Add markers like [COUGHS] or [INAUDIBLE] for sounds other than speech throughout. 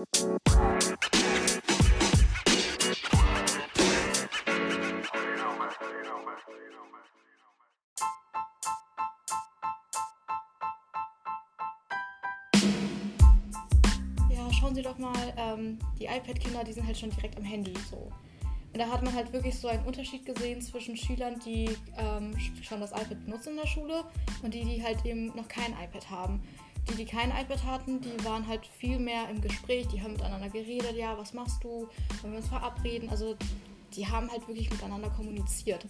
Ja, schauen Sie doch mal, ähm, die iPad-Kinder, die sind halt schon direkt am Handy so. Und da hat man halt wirklich so einen Unterschied gesehen zwischen Schülern, die ähm, schon das iPad benutzen in der Schule und die, die halt eben noch kein iPad haben. Die, die kein iPad hatten, die waren halt viel mehr im Gespräch, die haben miteinander geredet, ja, was machst du, wollen wir uns verabreden, also die haben halt wirklich miteinander kommuniziert.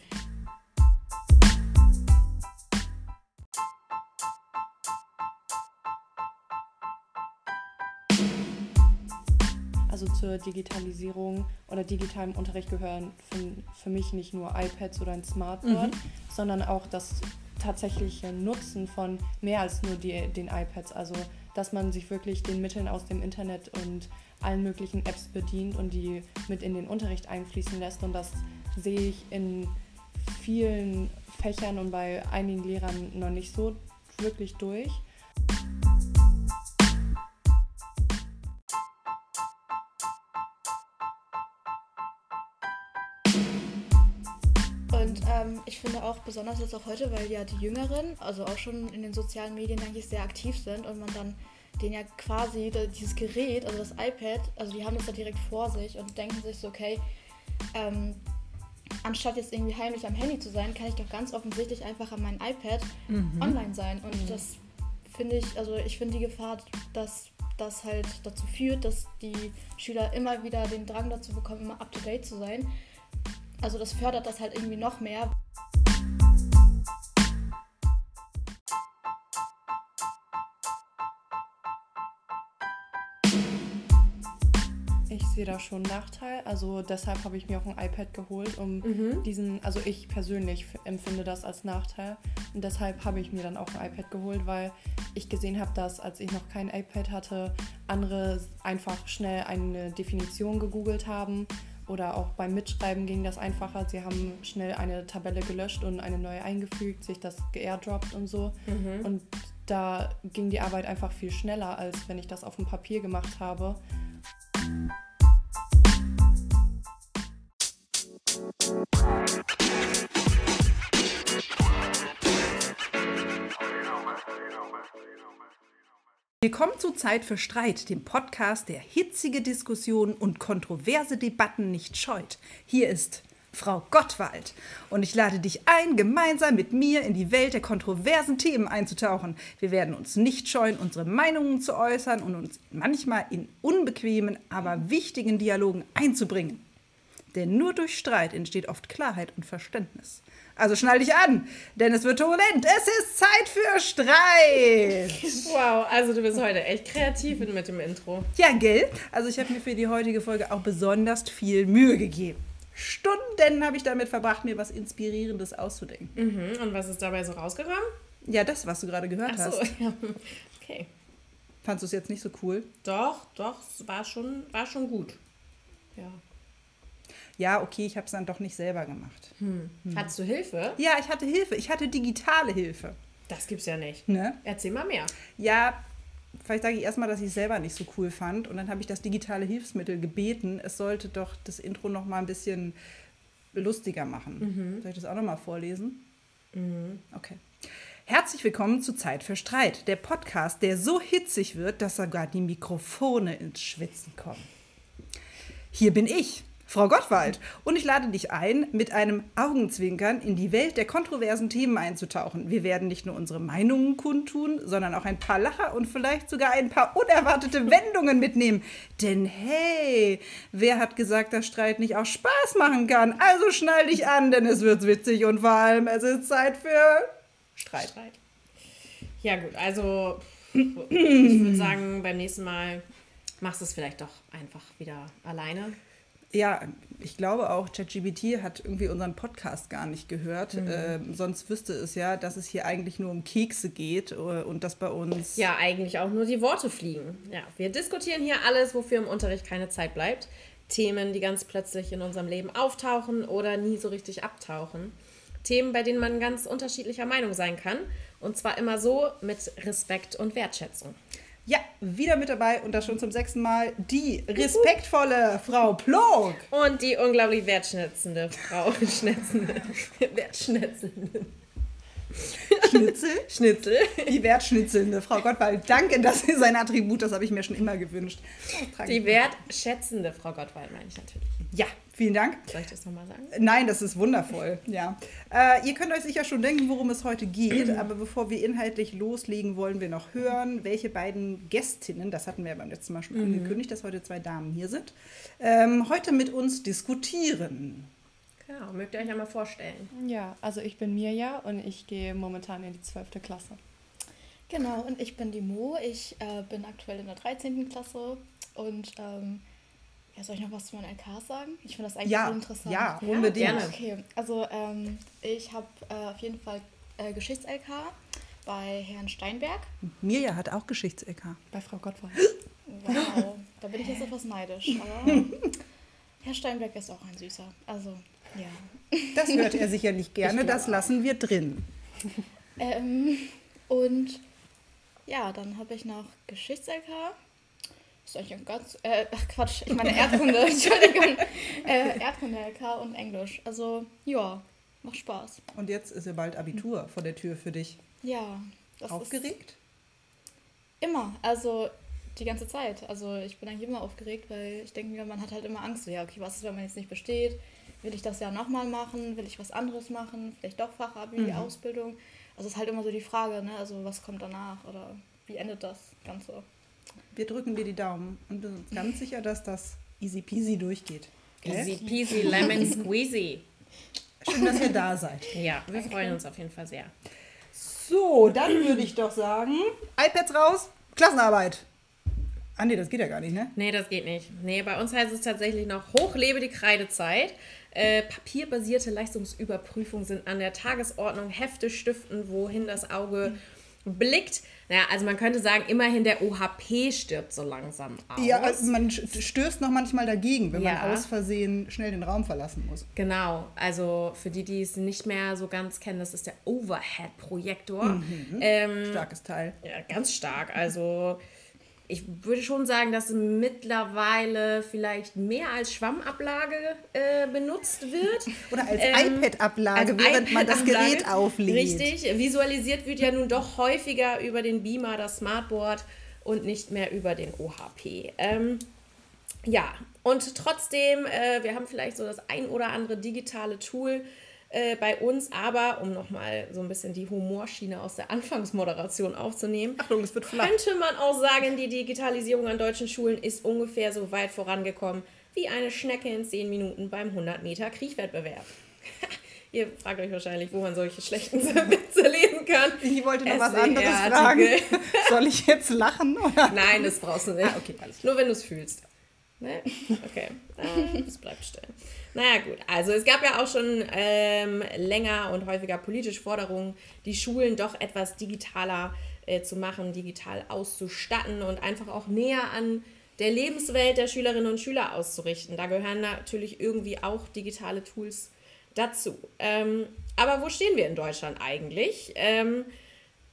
Also zur Digitalisierung oder digitalem Unterricht gehören für, für mich nicht nur iPads oder ein Smartboard, sondern auch das tatsächliche Nutzen von mehr als nur die, den iPads. Also dass man sich wirklich den Mitteln aus dem Internet und allen möglichen Apps bedient und die mit in den Unterricht einfließen lässt. Und das sehe ich in vielen Fächern und bei einigen Lehrern noch nicht so wirklich durch. Auch besonders jetzt auch heute, weil ja die Jüngeren, also auch schon in den sozialen Medien eigentlich sehr aktiv sind und man dann denen ja quasi dieses Gerät, also das iPad, also die haben das da direkt vor sich und denken sich so, okay, ähm, anstatt jetzt irgendwie heimlich am Handy zu sein, kann ich doch ganz offensichtlich einfach an meinem iPad online sein. Und das finde ich, also ich finde die Gefahr, dass das halt dazu führt, dass die Schüler immer wieder den Drang dazu bekommen, immer up to date zu sein. Also das fördert das halt irgendwie noch mehr. Ich sehe da schon einen Nachteil. Also deshalb habe ich mir auch ein iPad geholt, um Mhm. diesen, also ich persönlich empfinde das als Nachteil. Und deshalb habe ich mir dann auch ein iPad geholt, weil ich gesehen habe, dass als ich noch kein iPad hatte, andere einfach schnell eine Definition gegoogelt haben. Oder auch beim Mitschreiben ging das einfacher. Sie haben schnell eine Tabelle gelöscht und eine neue eingefügt, sich das geairdroppt und so. Mhm. Und da ging die Arbeit einfach viel schneller, als wenn ich das auf dem Papier gemacht habe. Willkommen zu Zeit für Streit, dem Podcast, der hitzige Diskussionen und kontroverse Debatten nicht scheut. Hier ist Frau Gottwald und ich lade dich ein, gemeinsam mit mir in die Welt der kontroversen Themen einzutauchen. Wir werden uns nicht scheuen, unsere Meinungen zu äußern und uns manchmal in unbequemen, aber wichtigen Dialogen einzubringen. Denn nur durch Streit entsteht oft Klarheit und Verständnis. Also schnall dich an, denn es wird turbulent. Es ist Zeit für Streit. [LAUGHS] Wow, also du bist heute echt kreativ mit dem Intro. Ja, gell? Also ich habe mir für die heutige Folge auch besonders viel Mühe gegeben. Stunden habe ich damit verbracht, mir was Inspirierendes auszudenken. Mhm. Und was ist dabei so rausgekommen? Ja, das, was du gerade gehört Ach so, hast. [LAUGHS] ja. Okay. Fandest du es jetzt nicht so cool? Doch, doch, es war schon, war schon gut. Ja. Ja, okay, ich habe es dann doch nicht selber gemacht. Hattest du Hilfe? Ja, ich hatte Hilfe. Ich hatte digitale Hilfe. Das gibt's ja nicht. Ne? Erzähl mal mehr. Ja, vielleicht sage ich erstmal, dass ich es selber nicht so cool fand. Und dann habe ich das digitale Hilfsmittel gebeten. Es sollte doch das Intro noch mal ein bisschen lustiger machen. Soll ich das auch noch mal vorlesen? Okay. Herzlich willkommen zu Zeit für Streit, der Podcast, der so hitzig wird, dass sogar die Mikrofone ins Schwitzen kommen. Hier bin ich, Frau Gottwald, und ich lade dich ein, mit einem Augenzwinkern in die Welt der kontroversen Themen einzutauchen. Wir werden nicht nur unsere Meinungen kundtun, sondern auch ein paar Lacher und vielleicht sogar ein paar unerwartete [LAUGHS] Wendungen mitnehmen. Denn hey, wer hat gesagt, dass Streit nicht auch Spaß machen kann? Also schnall dich an, denn es wird witzig und vor allem es ist Zeit für Streit. Streit. Ja, gut, also ich würde sagen, beim nächsten Mal machst du es vielleicht doch einfach wieder alleine. Ja, ich glaube auch, ChatGPT hat irgendwie unseren Podcast gar nicht gehört. Mhm. Ähm, sonst wüsste es ja, dass es hier eigentlich nur um Kekse geht äh, und dass bei uns. Ja, eigentlich auch nur die Worte fliegen. Ja, wir diskutieren hier alles, wofür im Unterricht keine Zeit bleibt. Themen, die ganz plötzlich in unserem Leben auftauchen oder nie so richtig abtauchen. Themen, bei denen man ganz unterschiedlicher Meinung sein kann. Und zwar immer so mit Respekt und Wertschätzung. Ja, wieder mit dabei und das schon zum sechsten Mal die respektvolle Frau Plog. Und die unglaublich wertschätzende Frau. [LAUGHS] Schnetzende. Wertschnetzelnde. Schnitzel. [LAUGHS] Schnitzel. Die wertschnitzelnde Frau Gottwald. Danke, das ist ein Attribut, das habe ich mir schon immer gewünscht. Trage Die wertschätzende Frau Gottwald meine ich natürlich. Ja, vielen Dank. Soll ich das nochmal sagen? Nein, das ist wundervoll, ja. Äh, ihr könnt euch sicher schon denken, worum es heute geht, [CLEARS THROAT] aber bevor wir inhaltlich loslegen, wollen wir noch hören, welche beiden Gästinnen, das hatten wir ja beim letzten Mal schon angekündigt, dass heute zwei Damen hier sind, ähm, heute mit uns diskutieren. Genau, mögt ihr euch einmal vorstellen. Ja, also ich bin Mirja und ich gehe momentan in die 12. Klasse. Genau, und ich bin die Mo. Ich äh, bin aktuell in der 13. Klasse und ähm, ja, soll ich noch was zu meinen LKs sagen? Ich finde das eigentlich Ja, voll interessant. ja, unbedingt. gerne. Okay, also ähm, ich habe äh, auf jeden Fall äh, Geschichts-LK bei Herrn Steinberg. Mirja hat auch Geschichts-LK. Bei Frau Gottwald. [LAUGHS] Wow, da bin ich jetzt etwas neidisch. Aber [LAUGHS] Herr Steinberg ist auch ein Süßer. Also, ja. Das hört er sicherlich gerne, das lassen wir drin. [LAUGHS] Ähm, und ja, dann habe ich noch Geschichts-LK. Ist eigentlich ein ganz. Äh, ach Quatsch, ich meine Erdkunde, [LAUGHS] Entschuldigung. Äh, Erdkunde-LK und Englisch. Also, ja, macht Spaß. Und jetzt ist ja bald Abitur vor der Tür für dich. Ja, das Aufgeregt? immer. Also, die ganze Zeit. Also, ich bin eigentlich immer aufgeregt, weil ich denke mir, man hat halt immer Angst. So, ja, okay, was ist, wenn man jetzt nicht besteht? Will ich das ja nochmal machen? Will ich was anderes machen? Vielleicht doch Fachabi, Ausbildung? Also, es ist halt immer so die Frage, ne? Also, was kommt danach? Oder wie endet das Ganze? Wir drücken dir die Daumen und wir sind ganz sicher, dass das easy peasy durchgeht. Gell? Easy peasy lemon squeezy. Schön, dass ihr da seid. Ja, wir freuen uns auf jeden Fall sehr. So, dann würde ich doch sagen, iPads raus, Klassenarbeit. Ah nee, das geht ja gar nicht, ne? Nee, das geht nicht. Nee, bei uns heißt es tatsächlich noch Hochlebe die Kreidezeit. Äh, papierbasierte Leistungsüberprüfungen sind an der Tagesordnung. Hefte stiften, wohin das Auge blickt. Naja, also man könnte sagen, immerhin der OHP stirbt so langsam aus. Ja, also man st- stößt noch manchmal dagegen, wenn Ja. man aus Versehen schnell den Raum verlassen muss. Genau, also für die, die es nicht mehr so ganz kennen, das ist der Overhead-Projektor. Ähm, Starkes Teil. Ja, ganz stark. Also ich würde schon sagen, dass mittlerweile vielleicht mehr als Schwammablage äh, benutzt wird. [LAUGHS] Oder als Ähm, iPad-Ablage, während man das. Gerät auflädt. Richtig, visualisiert wird ja nun doch häufiger über den Beamer, das Smartboard und nicht mehr über den OHP. Ähm, ja, und trotzdem, äh, wir haben vielleicht so das ein oder andere digitale Tool äh, bei uns, aber um nochmal so ein bisschen die Humorschiene aus der [LAUGHS] Anfangsmoderation aufzunehmen, Achtung, es wird flach. könnte man auch sagen, die Digitalisierung an deutschen Schulen ist ungefähr so weit vorangekommen wie eine Schnecke in 10 Minuten beim 100 Meter Kriechwettbewerb. [LAUGHS] Ihr fragt euch wahrscheinlich, wo man solche schlechten [LAUGHS] Witze lesen kann. Ich wollte noch was anderes fragen. Soll ich jetzt lachen? Oder? Nein, das brauchst du nicht. Ah, okay, alles Nur wenn du es fühlst. Ne? Okay, äh, es bleibt still. Naja gut, also es gab ja auch schon ähm, länger und häufiger politische Forderungen, die Schulen doch etwas digitaler äh, zu machen, digital auszustatten und einfach auch näher an der Lebenswelt der Schülerinnen und Schüler auszurichten. Da gehören natürlich irgendwie auch digitale Tools dazu. Ähm, aber wo stehen wir in Deutschland eigentlich? Ähm,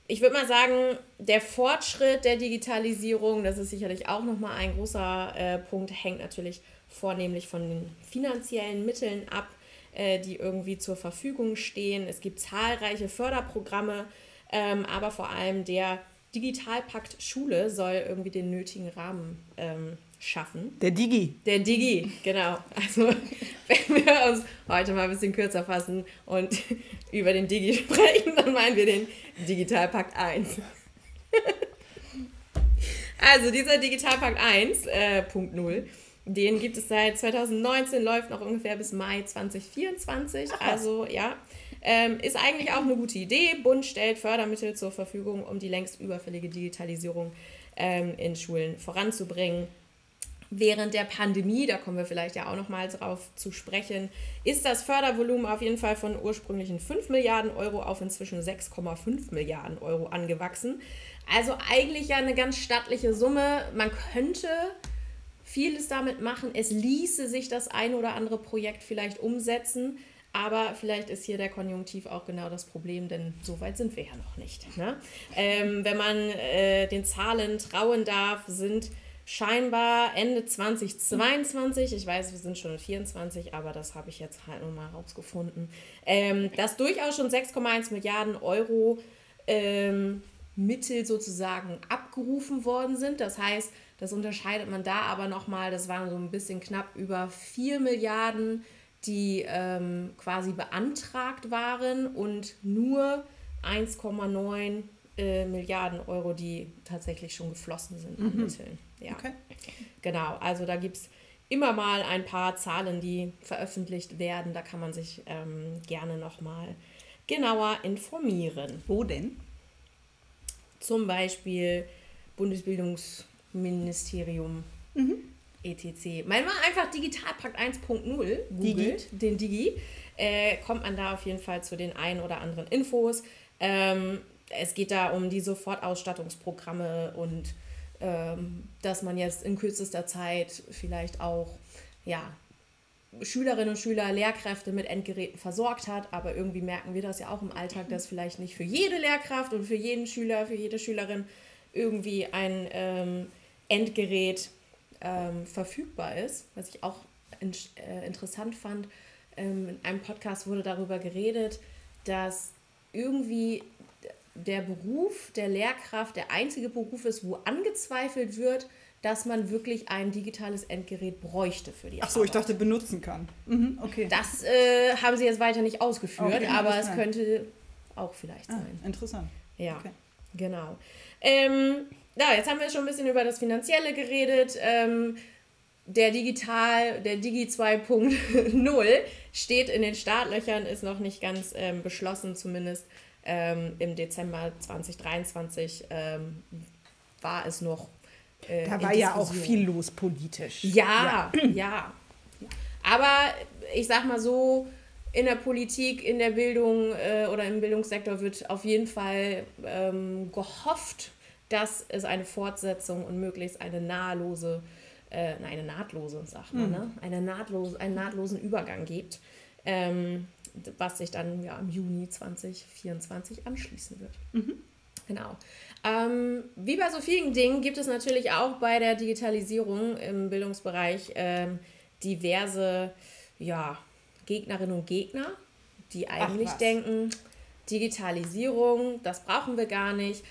ich würde mal sagen, der Fortschritt der Digitalisierung, das ist sicherlich auch nochmal ein großer äh, Punkt, hängt natürlich vornehmlich von den finanziellen Mitteln ab, äh, die irgendwie zur Verfügung stehen. Es gibt zahlreiche Förderprogramme, ähm, aber vor allem der Digitalpakt Schule soll irgendwie den nötigen Rahmen ähm, schaffen. Der Digi. Der Digi, genau. Also, [LAUGHS] wenn wir uns heute mal ein bisschen kürzer fassen und [LAUGHS] über den Digi sprechen, dann meinen wir den Digitalpakt 1. [LAUGHS] Also, dieser Digitalpakt 1, äh, Punkt 0, den gibt es seit 2019, läuft noch ungefähr bis Mai 2024. also, ja. Ähm, ist eigentlich auch eine gute Idee. Bund stellt Fördermittel zur Verfügung, um die längst überfällige Digitalisierung ähm, in Schulen voranzubringen während der Pandemie, da kommen wir vielleicht ja auch noch mal drauf zu sprechen, ist das Fördervolumen auf jeden Fall von ursprünglichen 5 Milliarden Euro auf inzwischen 6,5 Milliarden Euro angewachsen. Also eigentlich ja eine ganz stattliche Summe. Man könnte vieles damit machen. Es ließe sich das ein oder andere Projekt vielleicht umsetzen. Aber vielleicht ist hier der Konjunktiv auch genau das Problem, denn so weit sind wir ja noch nicht. Ne? Ähm, wenn man äh, den Zahlen trauen darf, sind scheinbar Ende 2022, ich weiß, wir sind schon in 24, aber das habe ich jetzt halt nochmal rausgefunden, ähm, dass durchaus schon 6,1 Milliarden Euro ähm, Mittel sozusagen abgerufen worden sind. Das heißt, das unterscheidet man da aber nochmal, das waren so ein bisschen knapp über 4 Milliarden, die ähm, quasi beantragt waren und nur 1,9 äh, Milliarden Euro, die tatsächlich schon geflossen sind an mhm. Mitteln. Ja. Okay. Genau, also da gibt es immer mal ein paar Zahlen, die veröffentlicht werden. Da kann man sich ähm, gerne nochmal genauer informieren. Wo denn? Zum Beispiel Bundesbildungsministerium. Mhm. ETC. Wenn man einfach Digitalpakt 1.0 googelt, den Digi, äh, kommt man da auf jeden Fall zu den ein oder anderen Infos. Ähm, es geht da um die Sofortausstattungsprogramme und ähm, dass man jetzt in kürzester Zeit vielleicht auch ja, Schülerinnen und Schüler, Lehrkräfte mit Endgeräten versorgt hat, aber irgendwie merken wir das ja auch im Alltag, dass vielleicht nicht für jede Lehrkraft und für jeden Schüler, für jede Schülerin irgendwie ein ähm, Endgerät ähm, verfügbar ist, was ich auch in, äh, interessant fand. Ähm, in einem Podcast wurde darüber geredet, dass irgendwie der Beruf der Lehrkraft der einzige Beruf ist, wo angezweifelt wird, dass man wirklich ein digitales Endgerät bräuchte für die Ach so, Arbeit. ich dachte benutzen kann. Mhm, okay. Das äh, haben sie jetzt weiter nicht ausgeführt, okay, aber es könnte auch vielleicht ah, sein. Interessant. Ja, okay. genau. Ähm, ja, jetzt haben wir schon ein bisschen über das Finanzielle geredet. Ähm, der Digital, der Digi 2.0 steht in den Startlöchern, ist noch nicht ganz ähm, beschlossen, zumindest ähm, im Dezember 2023 ähm, war es noch. Äh, da war ja auch viel los politisch. Ja, ja, ja. Aber ich sag mal so, in der Politik, in der Bildung äh, oder im Bildungssektor wird auf jeden Fall ähm, gehofft, dass es eine Fortsetzung und möglichst eine nahtlose, äh, eine nahtlose, sagt man, mhm. ne? eine nahtlose, einen nahtlosen Übergang gibt, ähm, was sich dann ja im Juni 2024 anschließen wird. Mhm. Genau. Ähm, wie bei so vielen Dingen gibt es natürlich auch bei der Digitalisierung im Bildungsbereich ähm, diverse ja, Gegnerinnen und Gegner, die eigentlich denken, Digitalisierung, das brauchen wir gar nicht.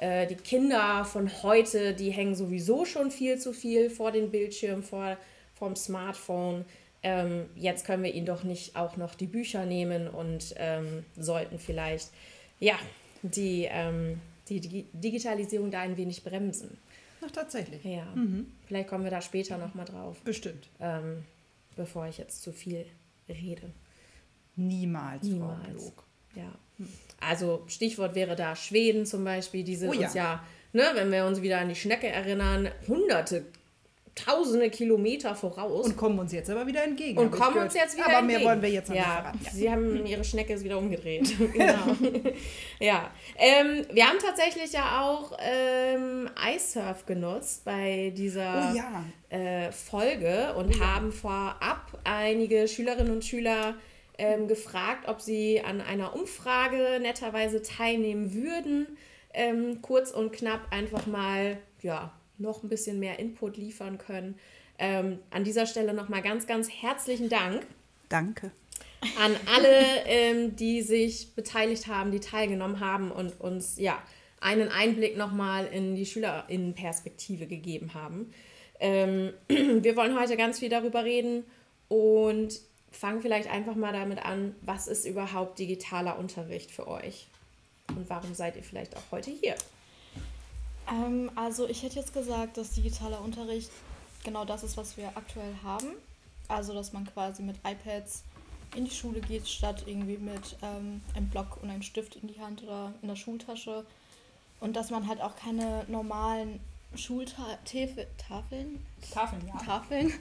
Äh, die Kinder von heute, die hängen sowieso schon viel zu viel vor den Bildschirmen, vor vom Smartphone. Ähm, jetzt können wir ihnen doch nicht auch noch die Bücher nehmen und ähm, sollten vielleicht ja die, ähm, die, Digitalisierung da ein wenig bremsen. Ach, tatsächlich. Ja. Mhm. Vielleicht kommen wir da später nochmal drauf. Bestimmt. Ähm, bevor ich jetzt zu viel rede. Niemals, Niemals. Frau Blog. Ja. Also Stichwort wäre da Schweden zum Beispiel, die sind oh, ja. uns ja, ne, wenn wir uns wieder an die Schnecke erinnern, hunderte, tausende Kilometer voraus. Und kommen uns jetzt aber wieder entgegen. Und kommen uns jetzt wieder aber entgegen. Aber mehr wollen wir jetzt noch ja, nicht verraten. Ja. Sie haben [LAUGHS] ihre Schnecke ist wieder umgedreht. [LAUGHS] genau. [LAUGHS] ja. Ähm, wir haben tatsächlich ja auch ähm, iSurf genutzt bei dieser oh, ja. äh, Folge und oh, haben vorab einige Schülerinnen und Schüler ähm, gefragt, ob sie an einer Umfrage netterweise teilnehmen würden. Ähm, kurz und knapp einfach mal ja, noch ein bisschen mehr Input liefern können. Ähm, an dieser Stelle nochmal ganz, ganz herzlichen Dank. Danke. An alle, ähm, die sich beteiligt haben, die teilgenommen haben und uns ja einen Einblick nochmal in die Schülerinnenperspektive gegeben haben. Ähm, [CLEARS THROAT] wir wollen heute ganz viel darüber reden und fangen vielleicht einfach mal damit an, was ist überhaupt digitaler Unterricht für euch? Und warum seid ihr vielleicht auch heute hier? Ähm, also ich hätte jetzt gesagt, dass digitaler Unterricht genau das ist, was wir aktuell haben. Also dass man quasi mit iPads in die Schule geht, statt irgendwie mit ähm, einem Block und einem Stift in die Hand oder in der Schultasche. Und dass man halt auch keine normalen Schultafeln Tafeln, ja. Tafeln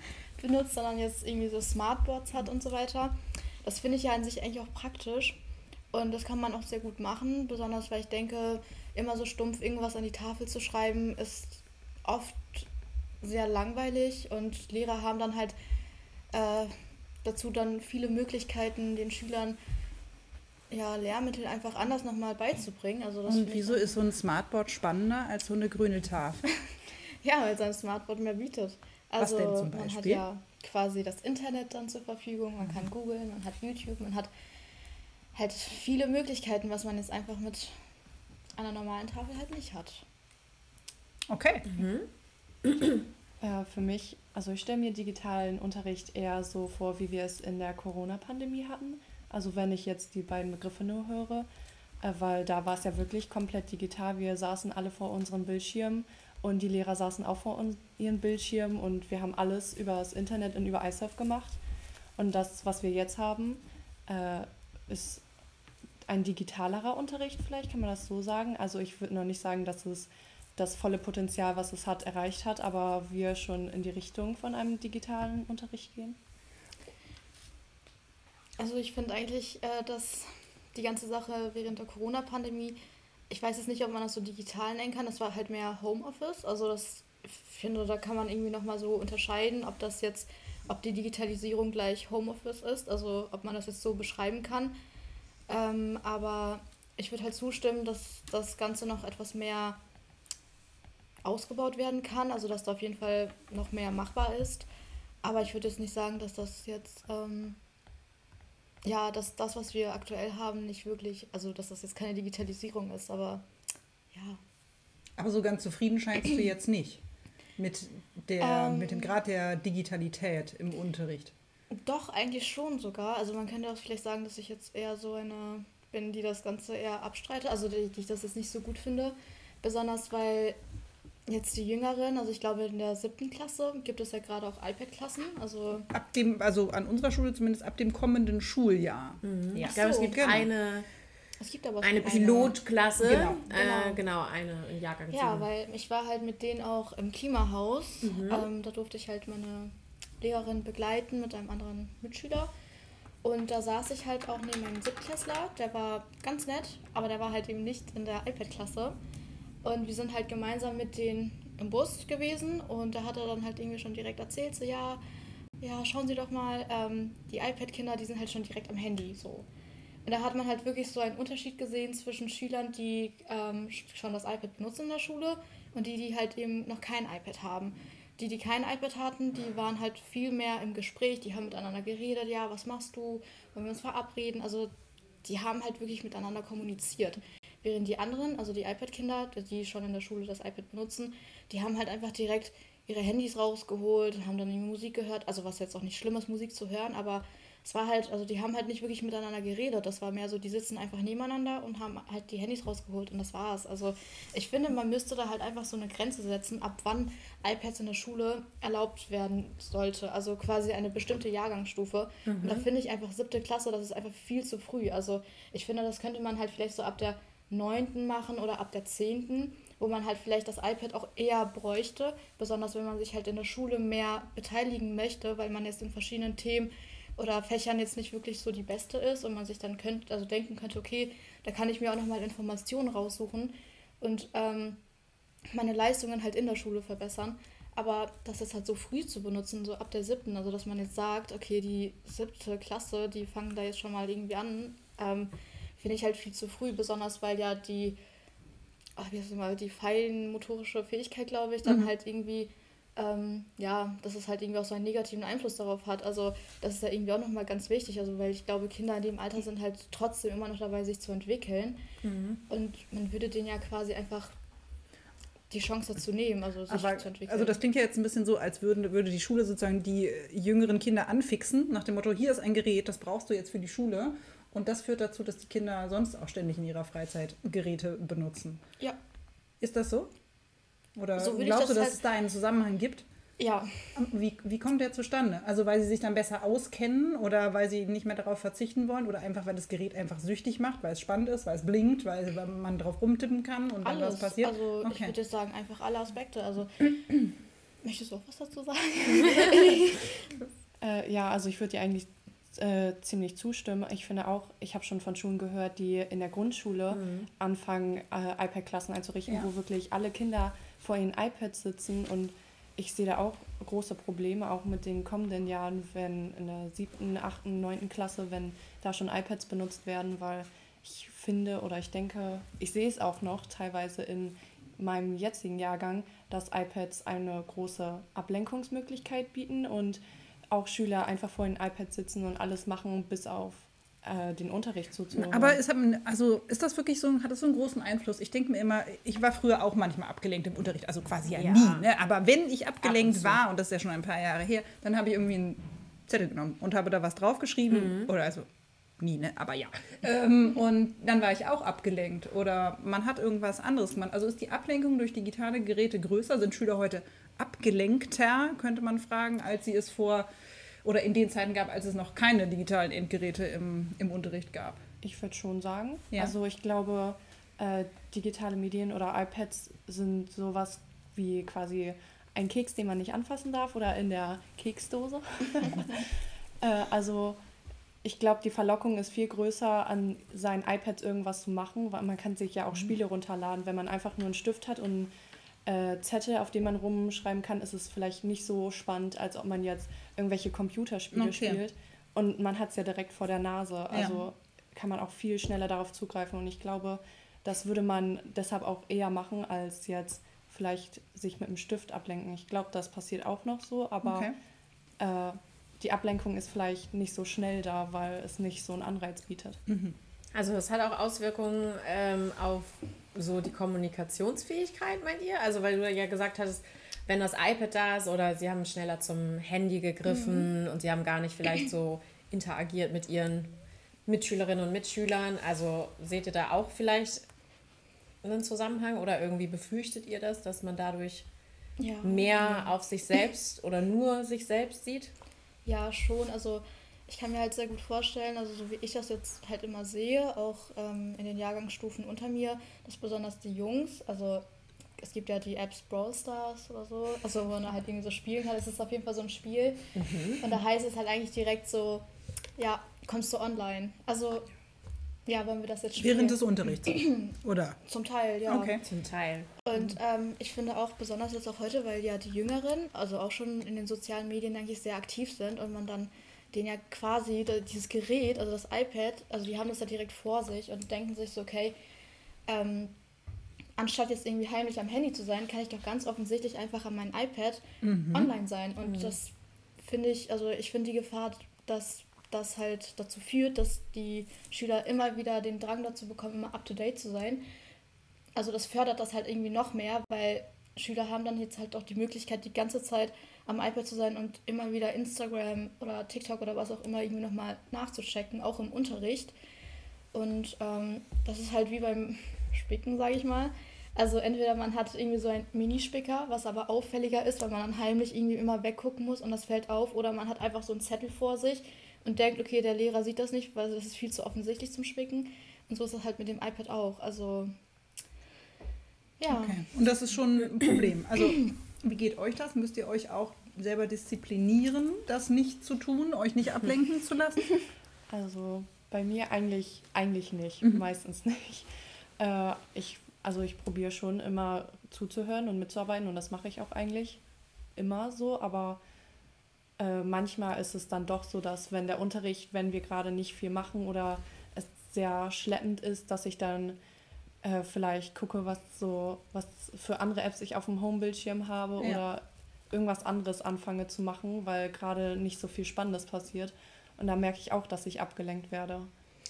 benutzt, sondern jetzt irgendwie so Smartboards hat und so weiter. Das finde ich ja an sich eigentlich auch praktisch. Und das kann man auch sehr gut machen, besonders weil ich denke, immer so stumpf irgendwas an die Tafel zu schreiben, ist oft sehr langweilig und Lehrer haben dann halt äh, dazu dann viele Möglichkeiten, den Schülern ja, Lehrmittel einfach anders nochmal beizubringen. Also das Und wieso ist so ein Smartboard spannender als so eine grüne Tafel? [LAUGHS] Ja, weil sein Smartboard mehr bietet. Was Also denn zum man hat Beispiel? ja quasi das Internet dann zur Verfügung, man kann googeln, man hat YouTube, man hat halt viele Möglichkeiten, was man jetzt einfach mit einer normalen Tafel halt nicht hat. Okay. Äh, für mich, also ich stelle mir digitalen Unterricht eher so vor, wie wir es in der Corona-Pandemie hatten. Also wenn ich jetzt die beiden Begriffe nur höre, äh, weil da war es ja wirklich komplett digital. Wir saßen alle vor unseren Bildschirmen und die Lehrer saßen auch vor uns, ihren Bildschirmen und wir haben alles über das Internet und über iSurf gemacht. Und das, was wir jetzt haben, äh, ist ein digitalerer Unterricht, vielleicht kann man das so sagen. Also ich würde noch nicht sagen, dass es das volle Potenzial, was es hat, erreicht hat, aber wir schon in die Richtung von einem digitalen Unterricht gehen. Also ich finde eigentlich, äh, dass die ganze Sache während der Corona-Pandemie, ich weiß jetzt nicht, ob man das so digital nennen kann, das war halt mehr Homeoffice. Also das, ich finde, da kann man irgendwie nochmal so unterscheiden, ob das jetzt, ob die Digitalisierung gleich Homeoffice ist, also ob man das jetzt so beschreiben kann. Ähm, aber ich würde halt zustimmen, dass das Ganze noch etwas mehr ausgebaut werden kann, also dass da auf jeden Fall noch mehr machbar ist. Aber ich würde jetzt nicht sagen, dass das jetzt ähm, ja, dass das, was wir aktuell haben, nicht wirklich, also dass das jetzt keine Digitalisierung ist, aber ja. Aber so ganz zufrieden scheinst du jetzt nicht mit, der, Ähm. mit dem Grad der Digitalität im Unterricht. Doch, eigentlich schon sogar. Also man könnte auch vielleicht sagen, dass ich jetzt eher so eine bin, die das Ganze eher abstreite, also die, die ich das jetzt nicht so gut finde. Besonders weil jetzt die Jüngeren, also ich glaube in der siebten Klasse gibt es ja gerade auch iPad-Klassen. Also Ab dem, also an unserer Schule zumindest ab dem kommenden Schuljahr. Ja. Ich glaube, es so, gibt genau. eine, es gibt aber eine Pilotklasse. Genau. Äh, genau, eine Jahrgang. Ja, weil ich war halt mit denen auch im Klimahaus. Mhm. Ähm, da durfte ich halt meine Lehrerin begleiten mit einem anderen Mitschüler. Und da saß ich halt auch neben einem Siebtklässler, der war ganz nett, aber der war halt eben nicht in der iPad-Klasse. Und wir sind halt gemeinsam mit denen im Bus gewesen und da hat er dann halt irgendwie schon direkt erzählt, so ja, ja, schauen Sie doch mal, ähm, die iPad-Kinder, die sind halt schon direkt am Handy so. Und da hat man halt wirklich so einen Unterschied gesehen zwischen Schülern, die ähm, schon das iPad benutzen in der Schule und die, die halt eben noch kein iPad haben. Die, die kein iPad hatten, die waren halt viel mehr im Gespräch, die haben miteinander geredet, ja, was machst du, wollen wir uns verabreden? Also die haben halt wirklich miteinander kommuniziert. Während die anderen, also die iPad-Kinder, die schon in der Schule das iPad benutzen, die haben halt einfach direkt ihre Handys rausgeholt und haben dann irgendwie Musik gehört. Also was jetzt auch nicht schlimm ist, Musik zu hören, aber es war halt, also die haben halt nicht wirklich miteinander geredet. Das war mehr so, die sitzen einfach nebeneinander und haben halt die Handys rausgeholt und das war's. Also ich finde, man müsste da halt einfach so eine Grenze setzen, ab wann iPads in der Schule erlaubt werden sollte. Also quasi eine bestimmte Jahrgangsstufe. Und da finde ich einfach siebte Klasse, das ist einfach viel zu früh. Also ich finde, das könnte man halt vielleicht so ab der neunten machen oder ab der zehnten, wo man halt vielleicht das iPad auch eher bräuchte, besonders wenn man sich halt in der Schule mehr beteiligen möchte, weil man jetzt in verschiedenen Themen oder Fächern jetzt nicht wirklich so die beste ist und man sich dann könnte, also denken könnte, okay, da kann ich mir auch nochmal Informationen raussuchen und ähm, meine Leistungen halt in der Schule verbessern. Aber das ist halt so früh zu benutzen, so ab der siebten, also dass man jetzt sagt, okay, die siebte Klasse, die fangen da jetzt schon mal irgendwie an, ähm, finde ich halt viel zu früh, besonders weil ja die, ach, wie heißt das mal, die feinmotorische Fähigkeit, glaube ich, dann halt irgendwie, ähm, ja, dass es halt irgendwie auch so einen negativen Einfluss darauf hat. Also das ist ja irgendwie auch nochmal ganz wichtig, also weil ich glaube, Kinder in dem Alter sind halt trotzdem immer noch dabei, sich zu entwickeln. Und man würde denen ja quasi einfach die Chance dazu nehmen, also sich Aber, zu entwickeln. also das klingt ja jetzt ein bisschen so, als würden, würde die Schule sozusagen die äh, jüngeren Kinder anfixen, nach dem Motto, hier ist ein Gerät, das brauchst du jetzt für die Schule. Und das führt dazu, dass die Kinder sonst auch ständig in ihrer Freizeit Geräte benutzen. ja, Ist das so? Oder So würde ich glaubst du, das dass halt- es da einen Zusammenhang gibt? ja, Wie, wie kommt der zustande? Also weil sie sich dann besser auskennen oder weil sie nicht mehr darauf verzichten wollen oder einfach weil das Gerät einfach süchtig macht, weil es spannend ist, weil es blinkt, weil man drauf rumtippen kann und dann alles. was passiert? Also ich Okay. würde jetzt sagen, einfach alle Aspekte. Also [CLEARS THROAT] möchtest du auch was dazu sagen? [LAUGHS] [LAUGHS] Äh, ja, also ich würde dir eigentlich äh, ziemlich zustimmen. Ich finde auch, ich habe schon von Schulen gehört, die in der Grundschule anfangen, äh, iPad-Klassen einzurichten, Ja. wo wirklich alle Kinder vor ihren iPads sitzen und ich sehe da auch große Probleme, auch mit den kommenden Jahren, wenn in der siebten, achten, neunten Klasse, wenn da schon iPads benutzt werden, weil ich finde oder ich denke, ich sehe es auch noch teilweise in meinem jetzigen Jahrgang, dass iPads eine große Ablenkungsmöglichkeit bieten und auch Schüler einfach vor den iPads sitzen und alles machen, bis auf äh, den Unterricht zuzuhören. Aber ist, also ist das wirklich so, hat das so einen großen Einfluss? Ich denke mir immer, ich war früher auch manchmal abgelenkt im Unterricht, also quasi ja, Ja. nie. Ne? Aber wenn ich Ab abgelenkt und zu. war, und das ist ja schon ein paar Jahre her, dann habe ich irgendwie einen Zettel genommen und habe da was draufgeschrieben. Oder also nie, ne? Aber ja. ähm, und dann war ich auch abgelenkt. Oder man hat irgendwas anderes gemacht. Also ist die Ablenkung durch digitale Geräte größer? Sind Schüler heute abgelenkter, könnte man fragen, als sie es vor oder in den Zeiten gab, als es noch keine digitalen Endgeräte im, im Unterricht gab? Ich würde schon sagen. Ja. Also ich glaube, äh, digitale Medien oder iPads sind sowas wie quasi ein Keks, den man nicht anfassen darf oder in der Keksdose. [LAUGHS] [LAUGHS] äh, also ich glaube, die Verlockung ist viel größer, an seinen iPads irgendwas zu machen, weil man kann sich ja auch Spiele runterladen. Wenn man einfach nur einen Stift hat und äh, Zettel, auf dem man rumschreiben kann, ist es vielleicht nicht so spannend, als ob man jetzt irgendwelche Computerspiele Okay. spielt. Und man hat es ja direkt vor der Nase. Also kann man auch viel schneller darauf zugreifen. Und ich glaube, das würde man deshalb auch eher machen, als jetzt vielleicht sich mit dem Stift ablenken. Ich glaube, das passiert auch noch so, aber Okay. äh, die Ablenkung ist vielleicht nicht so schnell da, weil es nicht so einen Anreiz bietet. Also das hat auch Auswirkungen ähm, auf so die Kommunikationsfähigkeit, meint ihr? Also weil du ja gesagt hattest, wenn das iPad da ist oder sie haben schneller zum Handy gegriffen und sie haben gar nicht vielleicht so interagiert mit ihren Mitschülerinnen und Mitschülern. Also seht ihr da auch vielleicht einen Zusammenhang oder irgendwie befürchtet ihr das, dass man dadurch Ja. mehr auf sich selbst oder nur sich selbst sieht? Ja, schon. Also ich kann mir halt sehr gut vorstellen, also so wie ich das jetzt halt immer sehe, auch ähm, in den Jahrgangsstufen unter mir, dass besonders die Jungs, also es gibt ja die Apps Brawl Stars oder so, also wo man halt irgendwie so spielen kann. Es ist auf jeden Fall so ein Spiel. Und da heißt es halt eigentlich direkt so, ja, kommst du online. Also, ja, wollen wir das jetzt spielen? Während des Unterrichts. [CLEARS THROAT] Oder? Zum Teil, ja. Okay. Zum Teil. Und ähm, ich finde auch besonders jetzt auch heute, weil ja die Jüngeren, also auch schon in den sozialen Medien eigentlich sehr aktiv sind und man dann den ja quasi dieses Gerät, also das iPad, also die haben das ja direkt vor sich und denken sich so, okay, ähm, anstatt jetzt irgendwie heimlich am Handy zu sein, kann ich doch ganz offensichtlich einfach an meinem iPad online sein. Und das finde ich, also ich finde die Gefahr, dass das halt dazu führt, dass die Schüler immer wieder den Drang dazu bekommen, immer up-to-date zu sein. Also das fördert das halt irgendwie noch mehr, weil Schüler haben dann jetzt halt auch die Möglichkeit, die ganze Zeit am iPad zu sein und immer wieder Instagram oder TikTok oder was auch immer irgendwie nochmal nachzuchecken, auch im Unterricht. Und ähm, das ist halt wie beim Spicken, sage ich mal. Also entweder man hat irgendwie so ein Minispicker, was aber auffälliger ist, weil man dann heimlich irgendwie immer weggucken muss und das fällt auf, oder man hat einfach so einen Zettel vor sich und denkt, okay, der Lehrer sieht das nicht, weil das ist viel zu offensichtlich zum Spicken. Und so ist das halt mit dem iPad auch. Also ja. Okay. Und das ist schon ein Problem. Also, wie geht euch das? Müsst ihr euch auch selber disziplinieren, das nicht zu tun, euch nicht ablenken [LAUGHS] zu lassen? Also bei mir eigentlich, eigentlich nicht, Mhm. meistens nicht. Äh, ich, also ich probiere schon immer zuzuhören und mitzuarbeiten und das mache ich auch eigentlich immer so, aber äh, manchmal ist es dann doch so, dass wenn der Unterricht, wenn wir gerade nicht viel machen oder es sehr schleppend ist, dass ich dann äh, vielleicht gucke, was so, was für andere Apps ich auf dem Homebildschirm habe Ja. oder irgendwas anderes anfange zu machen, weil gerade nicht so viel Spannendes passiert. Und da merke ich auch, dass ich abgelenkt werde.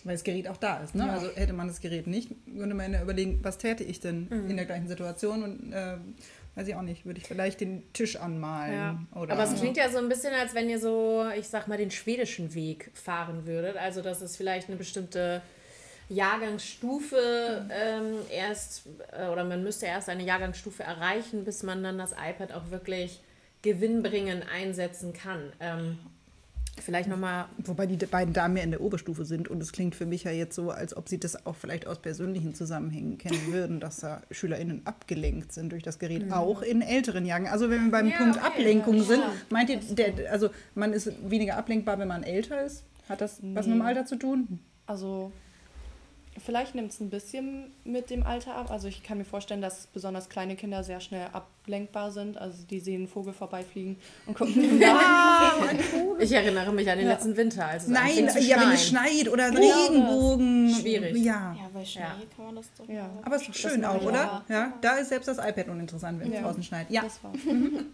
Weil das Gerät auch da ist. Ne? Ja. Also hätte man das Gerät nicht, würde man ja überlegen, was täte ich denn in der gleichen Situation und äh, weiß ich auch nicht, würde ich vielleicht den Tisch anmalen. Ja. Oder Aber es klingt ja so ein bisschen, als wenn ihr so, ich sag mal, den schwedischen Weg fahren würdet. Also, dass es vielleicht eine bestimmte Jahrgangsstufe ähm, erst, äh, oder man müsste erst eine Jahrgangsstufe erreichen, bis man dann das iPad auch wirklich gewinnbringend einsetzen kann. Ähm, vielleicht nochmal Wobei die beiden Damen ja in der Oberstufe sind und es klingt für mich ja jetzt so, als ob sie das auch vielleicht aus persönlichen Zusammenhängen kennen würden, dass da SchülerInnen abgelenkt sind durch das Gerät, auch in älteren Jahren. Also wenn wir beim Ja, Punkt okay, Ablenkung ja, sind, meint ihr, der, also man ist weniger ablenkbar, wenn man älter ist? Hat das was mit dem Nee. Alter zu tun? Also Vielleicht nimmt es ein bisschen mit dem Alter ab. Also ich kann mir vorstellen, dass besonders kleine Kinder sehr schnell ablenkbar sind. Also die sehen einen Vogel vorbeifliegen und gucken [LAUGHS] nach. [LAUGHS] Ich erinnere mich an den Ja. letzten Winter, als es Nein, ja, wenn es schneit oder ein Genau Regenbogen. Schwierig. Ja. Ja, bei Schnee Ja. kann man das doch. Ja. Aber es ist Das schön auch, oder? Ja. Da ist selbst das iPad uninteressant, wenn es Ja. draußen schneit. Ja. Das war's.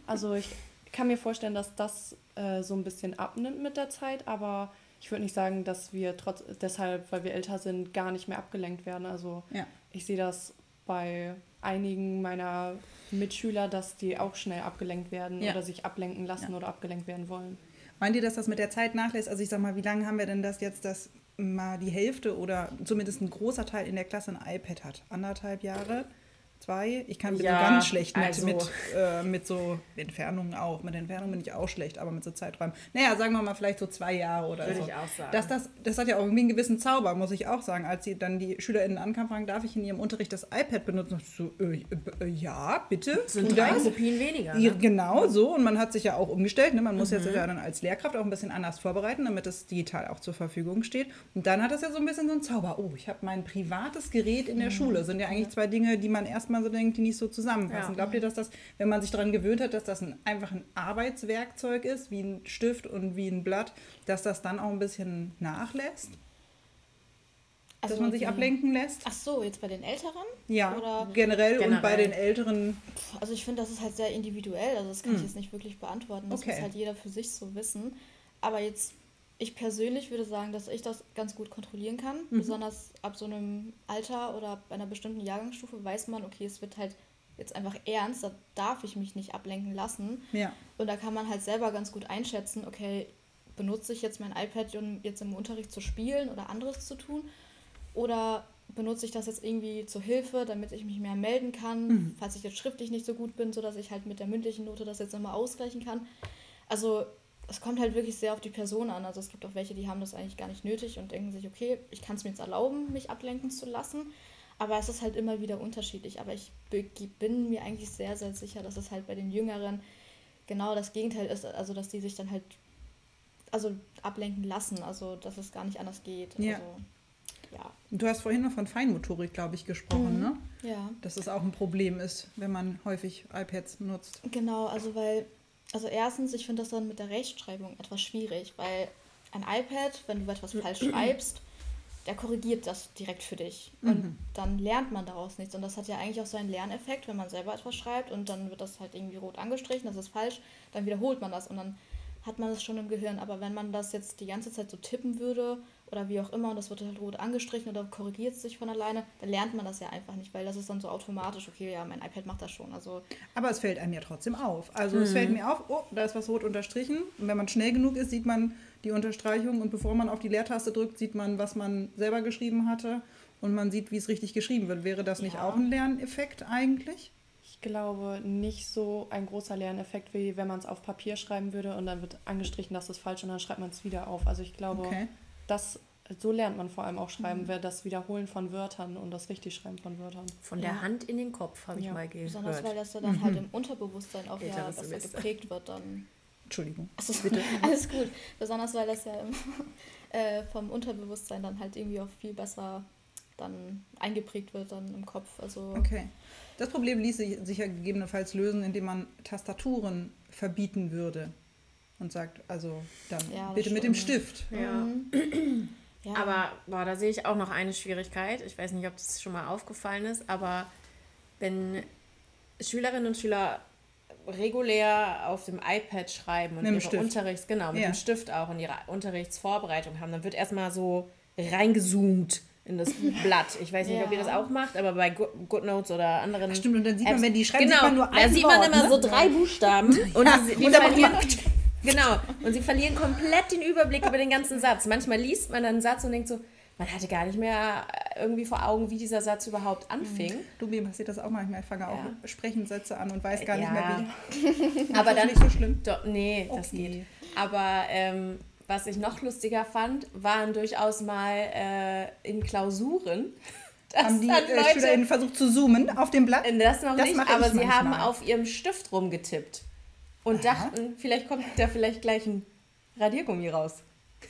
Also ich kann mir vorstellen, dass das äh, so ein bisschen abnimmt mit der Zeit, aber ich würde nicht sagen, dass wir trotz deshalb, weil wir älter sind, gar nicht mehr abgelenkt werden. Also Ja. ich sehe das bei einigen meiner Mitschüler, dass die auch schnell abgelenkt werden Ja. oder sich ablenken lassen Ja. oder abgelenkt werden wollen. Meint ihr, dass das mit der Zeit nachlässt? Also ich sag mal, wie lange haben wir denn das jetzt, dass mal die Hälfte oder zumindest ein großer Teil in der Klasse ein iPad hat? Anderthalb Jahre? Zwei? Ich kann Ja, ganz schlecht mit, also- mit, äh, mit so Entfernungen auch. Mit Entfernungen bin ich auch schlecht, aber mit so Zeiträumen. Naja, sagen wir mal vielleicht so zwei Jahre oder Würde so. ich auch sagen. Dass das, das hat ja auch irgendwie einen gewissen Zauber, muss ich auch sagen. Als sie dann die SchülerInnen ankamen, fragen, darf ich in ihrem Unterricht das iPad benutzen? So, äh, äh, ja, bitte. sind drei das. Kopien weniger. Ja, Ne? Genau so. Und man hat sich ja auch umgestellt. Ne? Man muss Mhm. jetzt ja dann als Lehrkraft auch ein bisschen anders vorbereiten, damit es digital auch zur Verfügung steht. Und dann hat das ja so ein bisschen so einen Zauber. Oh, ich habe mein privates Gerät Mhm. in der Schule. Sind ja eigentlich zwei Dinge, die man erstmal so denkt, die nicht so zusammenpassen. Ja. Glaubt ihr, dass das, wenn man sich daran gewöhnt hat, dass das ein, einfach ein Arbeitswerkzeug ist, wie ein Stift und wie ein Blatt, dass das dann auch ein bisschen nachlässt? dass man sich ablenken lässt? Ach so, jetzt bei den Älteren? Ja, Oder, generell, und bei Generell. den Älteren. also ich finde, das ist halt sehr individuell. Also das kann ich jetzt nicht wirklich beantworten. Das Okay. muss halt jeder für sich so wissen. Aber jetzt, ich persönlich würde sagen, dass ich das ganz gut kontrollieren kann. Besonders ab so einem Alter oder bei einer bestimmten Jahrgangsstufe weiß man, okay, es wird halt jetzt einfach ernst, da darf ich mich nicht ablenken lassen. Ja. Und da kann man halt selber ganz gut einschätzen, okay, benutze ich jetzt mein iPad, um jetzt im Unterricht zu spielen oder anderes zu tun? Oder benutze ich das jetzt irgendwie zur Hilfe, damit ich mich mehr melden kann, falls ich jetzt schriftlich nicht so gut bin, sodass ich halt mit der mündlichen Note das jetzt nochmal ausgleichen kann? Also es kommt halt wirklich sehr auf die Person an. Also es gibt auch welche, die haben das eigentlich gar nicht nötig und denken sich, okay, ich kann es mir jetzt erlauben, mich ablenken zu lassen. Aber es ist halt immer wieder unterschiedlich. Aber ich bin mir eigentlich sehr, sehr sicher, dass es halt bei den Jüngeren genau das Gegenteil ist. Also dass die sich dann halt also ablenken lassen. Also dass es gar nicht anders geht. Ja. Also, ja. Du hast vorhin noch von Feinmotorik, glaube ich, gesprochen, ne? Ja. Dass es auch ein Problem ist, wenn man häufig iPads nutzt. Genau, also weil, also erstens, ich finde das dann mit der Rechtschreibung etwas schwierig, weil ein iPad, wenn du etwas falsch [CLEARS THROAT] schreibst, der korrigiert das direkt für dich. Und dann lernt man daraus nichts. Und das hat ja eigentlich auch so einen Lerneffekt, wenn man selber etwas schreibt und dann wird das halt irgendwie rot angestrichen, das ist falsch, dann wiederholt man das und dann hat man das schon im Gehirn. Aber wenn man das jetzt die ganze Zeit so tippen würde oder wie auch immer und das wird halt rot angestrichen oder korrigiert es sich von alleine, dann lernt man das ja einfach nicht, weil das ist dann so automatisch, okay, ja, mein iPad macht das schon. Also Aber es fällt einem ja trotzdem auf. Also es fällt mir auf, oh, da ist was rot unterstrichen. Und wenn man schnell genug ist, sieht man die Unterstreichung und bevor man auf die Leertaste drückt, sieht man, was man selber geschrieben hatte und man sieht, wie es richtig geschrieben wird. Wäre das nicht Ja. auch ein Lerneffekt eigentlich? Ich glaube nicht so ein großer Lerneffekt, wie wenn man es auf Papier schreiben würde und dann wird angestrichen, das ist falsch und dann schreibt man es wieder auf. Also ich glaube, Okay. Das, so lernt man vor allem auch schreiben, wäre das Wiederholen von Wörtern und das Richtigschreiben von Wörtern. Von der Ja. Hand in den Kopf habe ich Ja. mal Besonders weil gehört. das ja dann halt im [LAUGHS] Unterbewusstsein auch ja besser geprägt wird dann. Entschuldigung. Achso, [LAUGHS] alles gut. Besonders weil das ja im, [LAUGHS] äh, vom Unterbewusstsein dann halt irgendwie auch viel besser dann eingeprägt wird dann im Kopf. Also Okay. Das Problem ließe sich ja gegebenenfalls lösen, indem man Tastaturen verbieten würde und sagt, also dann Ja, bitte mit dem stimmt. Stift. Ja. Mhm. [CLEARS THROAT] ja. Aber boah, da sehe ich auch noch eine Schwierigkeit. Ich weiß nicht, ob das schon mal aufgefallen ist, aber wenn Schülerinnen und Schüler regulär auf dem iPad schreiben und Mit dem ihre Stift. Unterrichts, genau, mit Ja. dem Stift auch und ihre Unterrichtsvorbereitung haben, dann wird erstmal so reingezoomt in das [LAUGHS] Blatt. Ich weiß nicht, ob ihr Ja. das auch macht, aber bei Good, GoodNotes oder anderen Ach, stimmt, und dann sieht man, Apps- wenn die schreiben, genau, sieht man nur da ein sieht man Wort, immer ne? so drei Buchstaben [LAUGHS] und Ja, die, die und genau und sie verlieren komplett den Überblick über den ganzen Satz. Manchmal liest man einen Satz und denkt so, man hatte gar nicht mehr äh, irgendwie vor Augen, wie dieser Satz überhaupt anfing. Du, mir passiert das auch manchmal. Ich fange Ja. auch Sprechensätze an und weiß gar nicht Ja. mehr, wie. Aber das dann nicht so schlimm. Doch, nee, das Okay. geht. Aber ähm, was ich noch lustiger fand, waren durchaus mal äh, in Klausuren. [LAUGHS] dass Haben die äh, SchülerInnen versucht zu zoomen auf dem Blatt? Äh, Das noch Das nicht, aber ich sie haben manchmal. auf ihrem Stift rumgetippt und Aha. dachten, vielleicht kommt da vielleicht gleich ein Radiergummi raus.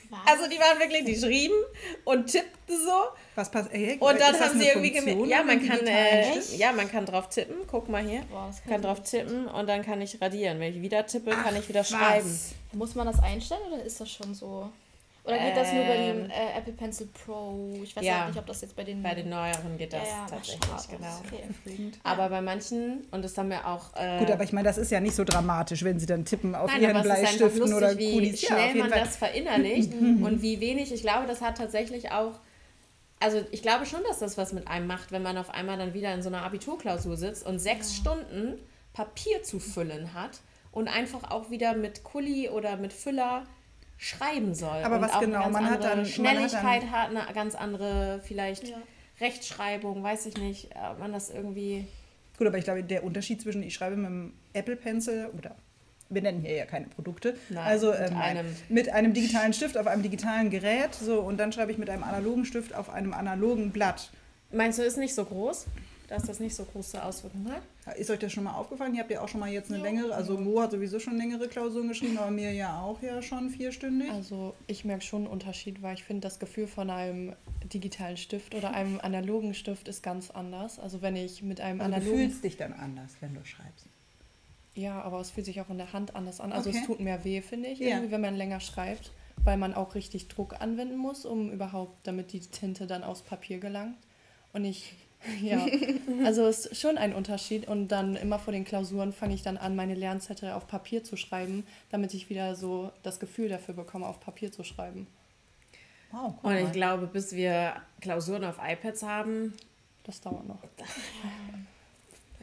Was? Also die waren wirklich, die schrieben und tippten so. Was passiert? Und dann haben sie irgendwie gemerkt, ja, man kann, äh, ja, man kann drauf tippen. Guck mal hier. Boah, Ich kann drauf tippen und dann kann ich radieren. Wenn ich wieder tippe, kann ich wieder was? schreiben. Muss man das einstellen oder ist das schon so? Oder geht das nur bei Ähm, dem äh, Apple Pencil Pro? Ich weiß ja. halt nicht, ob das jetzt bei den. Bei den neueren geht das ja, ja, tatsächlich, schade. genau. Okay. Aber bei manchen, und das haben wir auch. Äh, Gut, aber ich meine, das ist ja nicht so dramatisch, wenn sie dann tippen auf Nein, ihren Bleistiften lustig, oder wie Kulis. Ja, schnell man Fall. das verinnerlicht [LAUGHS] und wie wenig. Ich glaube, das hat tatsächlich auch. Also ich glaube schon, dass das was mit einem macht, wenn man auf einmal dann wieder in so einer Abiturklausur sitzt und sechs Stunden Papier zu füllen hat und einfach auch wieder mit Kuli oder mit Füller schreiben soll. Aber und was auch genau? Eine ganz Man hat andere dann- man hat Schnelligkeit hat, eine ganz andere vielleicht Ja. Rechtschreibung, weiß ich nicht, ob man das irgendwie. Gut, aber ich glaube, der Unterschied zwischen, ich schreibe mit dem Apple Pencil oder wir nennen hier ja keine Produkte, Nein, also mit ähm, einem- mit einem digitalen Stift auf einem digitalen Gerät, so und dann schreibe ich mit einem analogen Stift auf einem analogen Blatt. Meinst du, ist nicht so groß? Dass das nicht so große Auswirkungen hat? Ist euch das schon mal aufgefallen? Ihr habt ja auch schon mal jetzt eine längere, also Mo hat sowieso schon längere Klausuren geschrieben, aber mir ja auch ja schon vierstündig. Also ich merke schon einen Unterschied, weil ich finde, das Gefühl von einem digitalen Stift oder einem analogen Stift ist ganz anders. Also wenn ich mit einem Also du analogen... fühlst dich dann anders, wenn du schreibst. Ja, aber es fühlt sich auch in der Hand anders an. Also Okay. es tut mehr weh, finde ich, Ja. wenn man länger schreibt, weil man auch richtig Druck anwenden muss, um überhaupt, damit die Tinte dann aufs Papier gelangt. Und ich, [LAUGHS] ja, also es ist schon ein Unterschied. Und dann immer vor den Klausuren fange ich dann an, meine Lernzettel auf Papier zu schreiben, damit ich wieder so das Gefühl dafür bekomme, auf Papier zu schreiben. Wow, guck Und ich glaube, bis wir Klausuren auf iPads haben, Das dauert noch. [LAUGHS]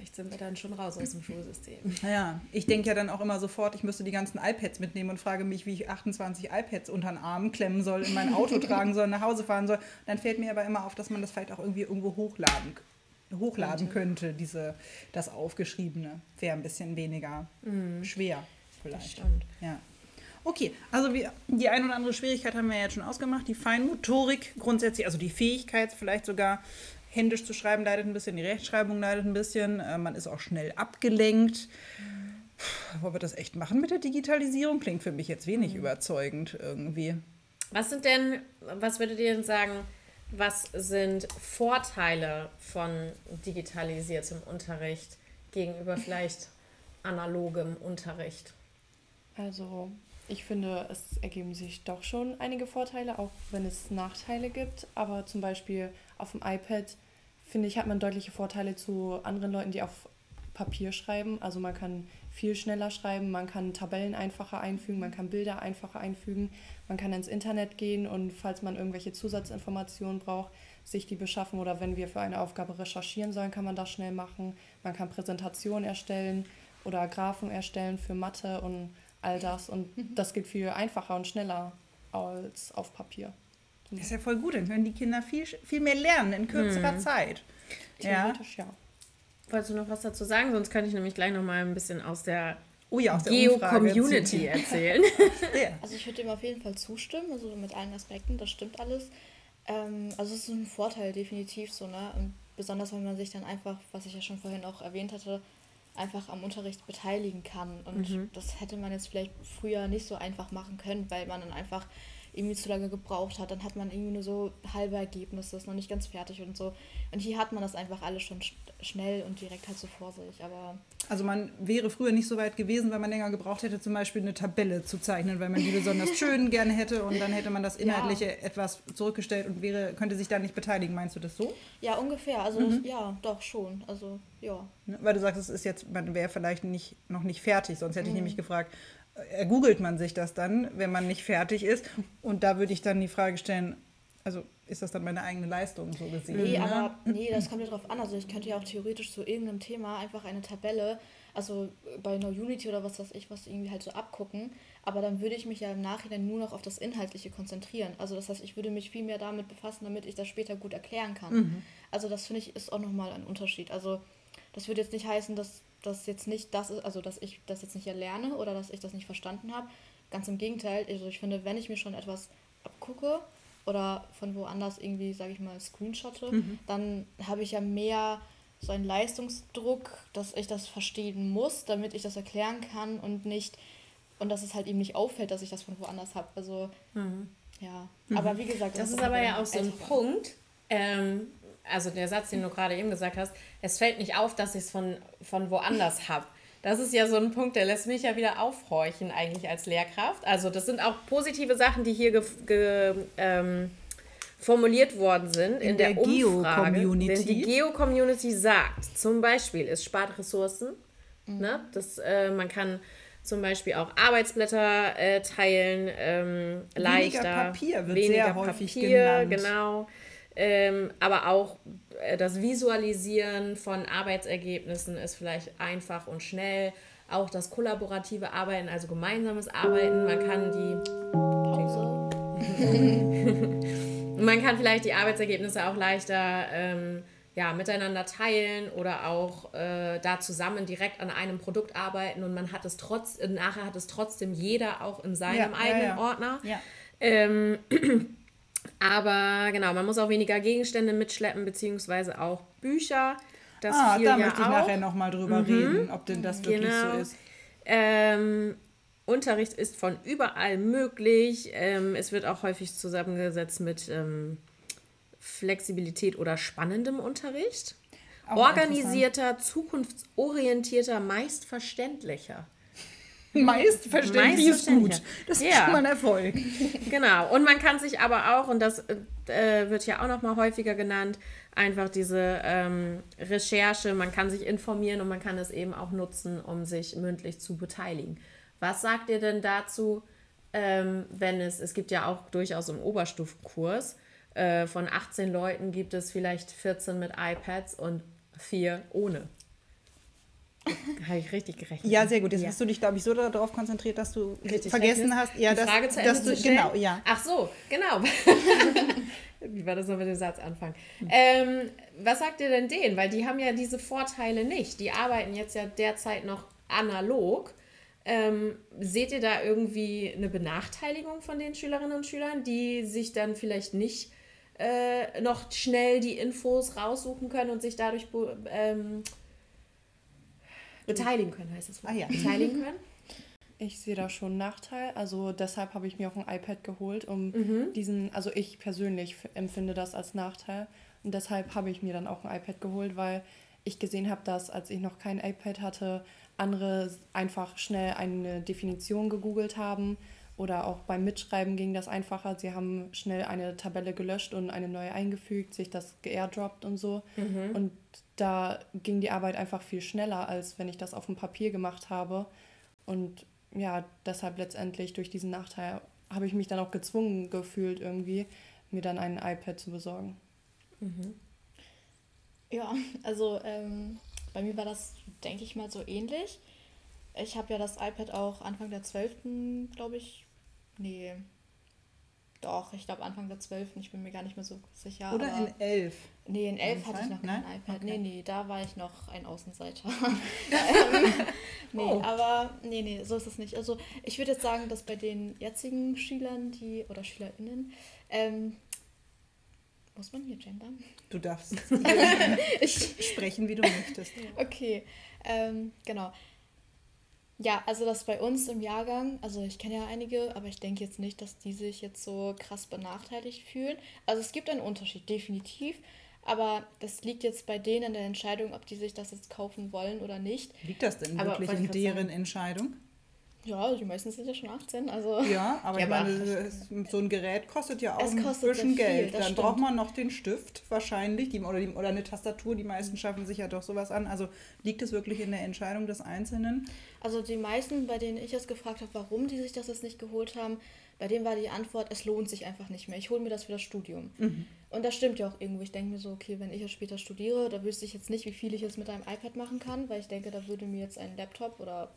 vielleicht sind wir dann schon raus aus dem [LAUGHS] Schulsystem. Ja, ich denke ja dann auch immer sofort, ich müsste die ganzen iPads mitnehmen und frage mich, wie ich 28 iPads unter den Arm klemmen soll, in mein Auto [LAUGHS] tragen soll, nach Hause fahren soll. Dann fällt mir aber immer auf, dass man das vielleicht auch irgendwie irgendwo hochladen, hochladen könnte, diese, das Aufgeschriebene. Wäre ein bisschen weniger schwer vielleicht. Stimmt. Ja. Okay, also wir, die ein oder andere Schwierigkeit haben wir ja jetzt schon ausgemacht. Die Feinmotorik grundsätzlich, also die Fähigkeit vielleicht sogar händisch zu schreiben, leidet ein bisschen, die Rechtschreibung leidet ein bisschen. Äh, man ist auch schnell abgelenkt. Puh, Wollen wir das echt machen mit der Digitalisierung? Klingt für mich jetzt wenig überzeugend irgendwie. Was sind denn, was würdet ihr denn sagen, was sind Vorteile von digitalisiertem Unterricht gegenüber vielleicht analogem Unterricht? Also ich finde, es ergeben sich doch schon einige Vorteile, auch wenn es Nachteile gibt. Aber zum Beispiel auf dem iPad, finde ich, hat man deutliche Vorteile zu anderen Leuten, die auf Papier schreiben. Also man kann viel schneller schreiben, man kann Tabellen einfacher einfügen, man kann Bilder einfacher einfügen, man kann ins Internet gehen und falls man irgendwelche Zusatzinformationen braucht, sich die beschaffen oder wenn wir für eine Aufgabe recherchieren sollen, kann man das schnell machen. Man kann Präsentationen erstellen oder Graphen erstellen für Mathe und all das und das geht viel einfacher und schneller als auf Papier. Das ist ja voll gut, dann können die Kinder viel, viel mehr lernen in kürzerer Zeit. Ja. Theoretisch ja. Wolltest du noch was dazu sagen? Sonst könnte ich nämlich gleich noch mal ein bisschen aus der Oh ja, aus der Geo-Community erzählen. [LAUGHS] Ja. Also ich würde dem auf jeden Fall zustimmen, also mit allen Aspekten, das stimmt alles. Ähm, also es ist ein Vorteil, definitiv so, ne? Und besonders wenn man sich dann einfach, was ich ja schon vorhin auch erwähnt hatte, einfach am Unterricht beteiligen kann. Und das hätte man jetzt vielleicht früher nicht so einfach machen können, weil man dann einfach irgendwie zu lange gebraucht hat. Dann hat man irgendwie nur so halbe Ergebnisse, ist noch nicht ganz fertig und so. Und hier hat man das einfach alles schon sch schnell und direkt halt so vor sich. Aber Also man wäre früher nicht so weit gewesen, weil man länger gebraucht hätte, zum Beispiel eine Tabelle zu zeichnen, weil man die besonders [LAUGHS] schön gerne hätte und dann hätte man das Inhaltliche etwas zurückgestellt und wäre, könnte sich da nicht beteiligen. Meinst du das so? ja, ungefähr. Also ja, doch schon. Also ja. Ne? Weil du sagst, es ist jetzt, man wäre vielleicht nicht, noch nicht fertig, sonst hätte ich nämlich gefragt, äh, googelt man sich das dann, wenn man nicht fertig ist? Und da würde ich dann die Frage stellen, also ist das dann meine eigene Leistung so gesehen? Nee, ne? aber nee, das kommt ja drauf an. Also ich könnte ja auch theoretisch zu irgendeinem Thema einfach eine Tabelle, also bei No Unity oder was weiß ich, was irgendwie halt so abgucken. Aber dann würde ich mich ja im Nachhinein nur noch auf das Inhaltliche konzentrieren. Also das heißt, ich würde mich viel mehr damit befassen, damit ich das später gut erklären kann. Also das finde ich ist auch nochmal ein Unterschied. Also das würde jetzt nicht heißen, dass das jetzt nicht das ist, also dass ich das jetzt nicht erlerne oder dass ich das nicht verstanden habe. Ganz im Gegenteil. Also ich finde, wenn ich mir schon etwas abgucke oder von woanders irgendwie, sage ich mal, screenshotte, dann habe ich ja mehr so einen Leistungsdruck, dass ich das verstehen muss, damit ich das erklären kann und nicht und dass es halt ihm nicht auffällt, dass ich das von woanders habe. Also, Mhm. ja. Aber wie gesagt, Das ist halt aber bei ja auch so ein. Punkt. Ähm, also der Satz, den du gerade eben gesagt hast, es fällt nicht auf, dass ich es von, von woanders [LAUGHS] habe. Das ist ja so ein Punkt, der lässt mich ja wieder aufhorchen eigentlich als Lehrkraft. Also das sind auch positive Sachen, die hier ge, ge, ähm, formuliert worden sind in, In der, der Umfrage. Geo-Community. Denn die Geo-Community sagt zum Beispiel, es spart Ressourcen. Ne? Das, äh, man kann zum Beispiel auch Arbeitsblätter äh, teilen, ähm, leichter. Papier wird weniger sehr häufig Papier, genannt. genau. Ähm, aber auch äh, das Visualisieren von Arbeitsergebnissen ist vielleicht einfach und schnell. Auch das kollaborative Arbeiten, also gemeinsames Arbeiten. Man kann die Pause. [LAUGHS] man kann vielleicht die Arbeitsergebnisse auch leichter ähm, ja, miteinander teilen oder auch äh, da zusammen direkt an einem Produkt arbeiten und man hat es trotz, nachher hat es trotzdem jeder auch in seinem Ja, eigenen ja. Ordner. Ja. Ähm, [CLEARS THROAT] aber genau, man muss auch weniger Gegenstände mitschleppen, beziehungsweise auch Bücher. Das ah, da ja möchte ich auch. nachher nochmal drüber Mhm. reden, ob denn das wirklich Genau. so ist. Ähm, Unterricht ist von überall möglich. Ähm, es wird auch häufig zusammengesetzt mit ähm, Flexibilität oder spannendem Unterricht. Auch Organisierter, zukunftsorientierter, meist verständlicher. [LAUGHS] Meist verständlich ist gut. Das ist Ja. schon mal ein Erfolg. [LAUGHS] Genau. Und man kann sich aber auch, und das äh, wird ja auch noch mal häufiger genannt, einfach diese ähm, Recherche, man kann sich informieren und man kann es eben auch nutzen, um sich mündlich zu beteiligen. Was sagt ihr denn dazu, ähm, wenn es, es gibt ja auch durchaus im Oberstufenkurs, äh, von 18 Leuten gibt es vielleicht 14 mit iPads und 4 ohne. Habe ich richtig gerechnet. Ja, sehr gut. Jetzt Ja. hast du dich, glaube ich, so darauf konzentriert, dass du Richtig vergessen vergessen, hast, ja, die dass, Frage zu Ende dass du, zu stellen? genau, ja. Ach so, genau. [LAUGHS] Wie war das noch mit dem Satz anfangen? Ähm, was sagt ihr denn denen? Weil die haben ja diese Vorteile nicht. Die arbeiten jetzt ja derzeit noch analog. Ähm, seht ihr da irgendwie eine Benachteiligung von den Schülerinnen und Schülern, die sich dann vielleicht nicht äh, noch schnell die Infos raussuchen können und sich dadurch ähm, beteiligen können, heißt das Wort? Ah ja. Beteiligen können? Ich sehe da schon einen Nachteil. Also deshalb habe ich mir auch ein iPad geholt, um Mhm. diesen, also ich persönlich empfinde das als Nachteil. Und deshalb habe ich mir dann auch ein iPad geholt, weil ich gesehen habe, dass als ich noch kein iPad hatte, andere einfach schnell eine Definition gegoogelt haben. Oder auch beim Mitschreiben ging das einfacher. Sie haben schnell eine Tabelle gelöscht und eine neue eingefügt, sich das geairdroppt und so. Und da ging die Arbeit einfach viel schneller, als wenn ich das auf dem Papier gemacht habe. Und ja, deshalb letztendlich durch diesen Nachteil habe ich mich dann auch gezwungen gefühlt, irgendwie mir dann ein iPad zu besorgen. Ja, also ähm, bei mir war das, denke ich mal, so ähnlich. Ich habe ja das iPad auch Anfang der 12., glaube ich. Nee. Doch, ich glaube Anfang der 12., ich bin mir gar nicht mehr so sicher. Oder in elf. nee, in 11 hatte ich noch kein Nein? iPad. Okay. Nee, nee, da war ich noch ein Außenseiter. ähm, [LAUGHS] [LAUGHS] nee, Oh. aber nee, nee, so ist es nicht. Also ich würde jetzt sagen, dass bei den jetzigen Schülern, die, oder SchülerInnen, ähm, muss man hier gendern? Du darfst [LAUGHS] Ich, sprechen, wie du möchtest. Okay, ähm, genau. Ja, also das bei uns im Jahrgang, also ich kenne ja einige, aber ich denke jetzt nicht, dass die sich jetzt so krass benachteiligt fühlen. Also es gibt einen Unterschied, definitiv. Aber das liegt jetzt bei denen in der Entscheidung, ob die sich das jetzt kaufen wollen oder nicht. Liegt das denn Aber wirklich in deren sagen. Entscheidung? Ja, die meisten sind ja schon 18, also. Ja, aber Ja, aber- meine, so ein Gerät kostet ja auch ein bisschen viel, Geld. das Dann stimmt. braucht man noch den Stift wahrscheinlich die, oder, die, oder eine Tastatur. Die meisten schaffen sich ja doch sowas an. Also liegt es wirklich in der Entscheidung des Einzelnen? Also die meisten, bei denen ich es gefragt habe, warum die sich das jetzt nicht geholt haben, bei denen war die Antwort, es lohnt sich einfach nicht mehr. Ich hole mir das für das Studium. Und das stimmt ja auch irgendwo. Ich denke mir so, okay, wenn ich jetzt später studiere, da wüsste ich jetzt nicht, wie viel ich jetzt mit einem iPad machen kann, weil ich denke, da würde mir jetzt ein Laptop oder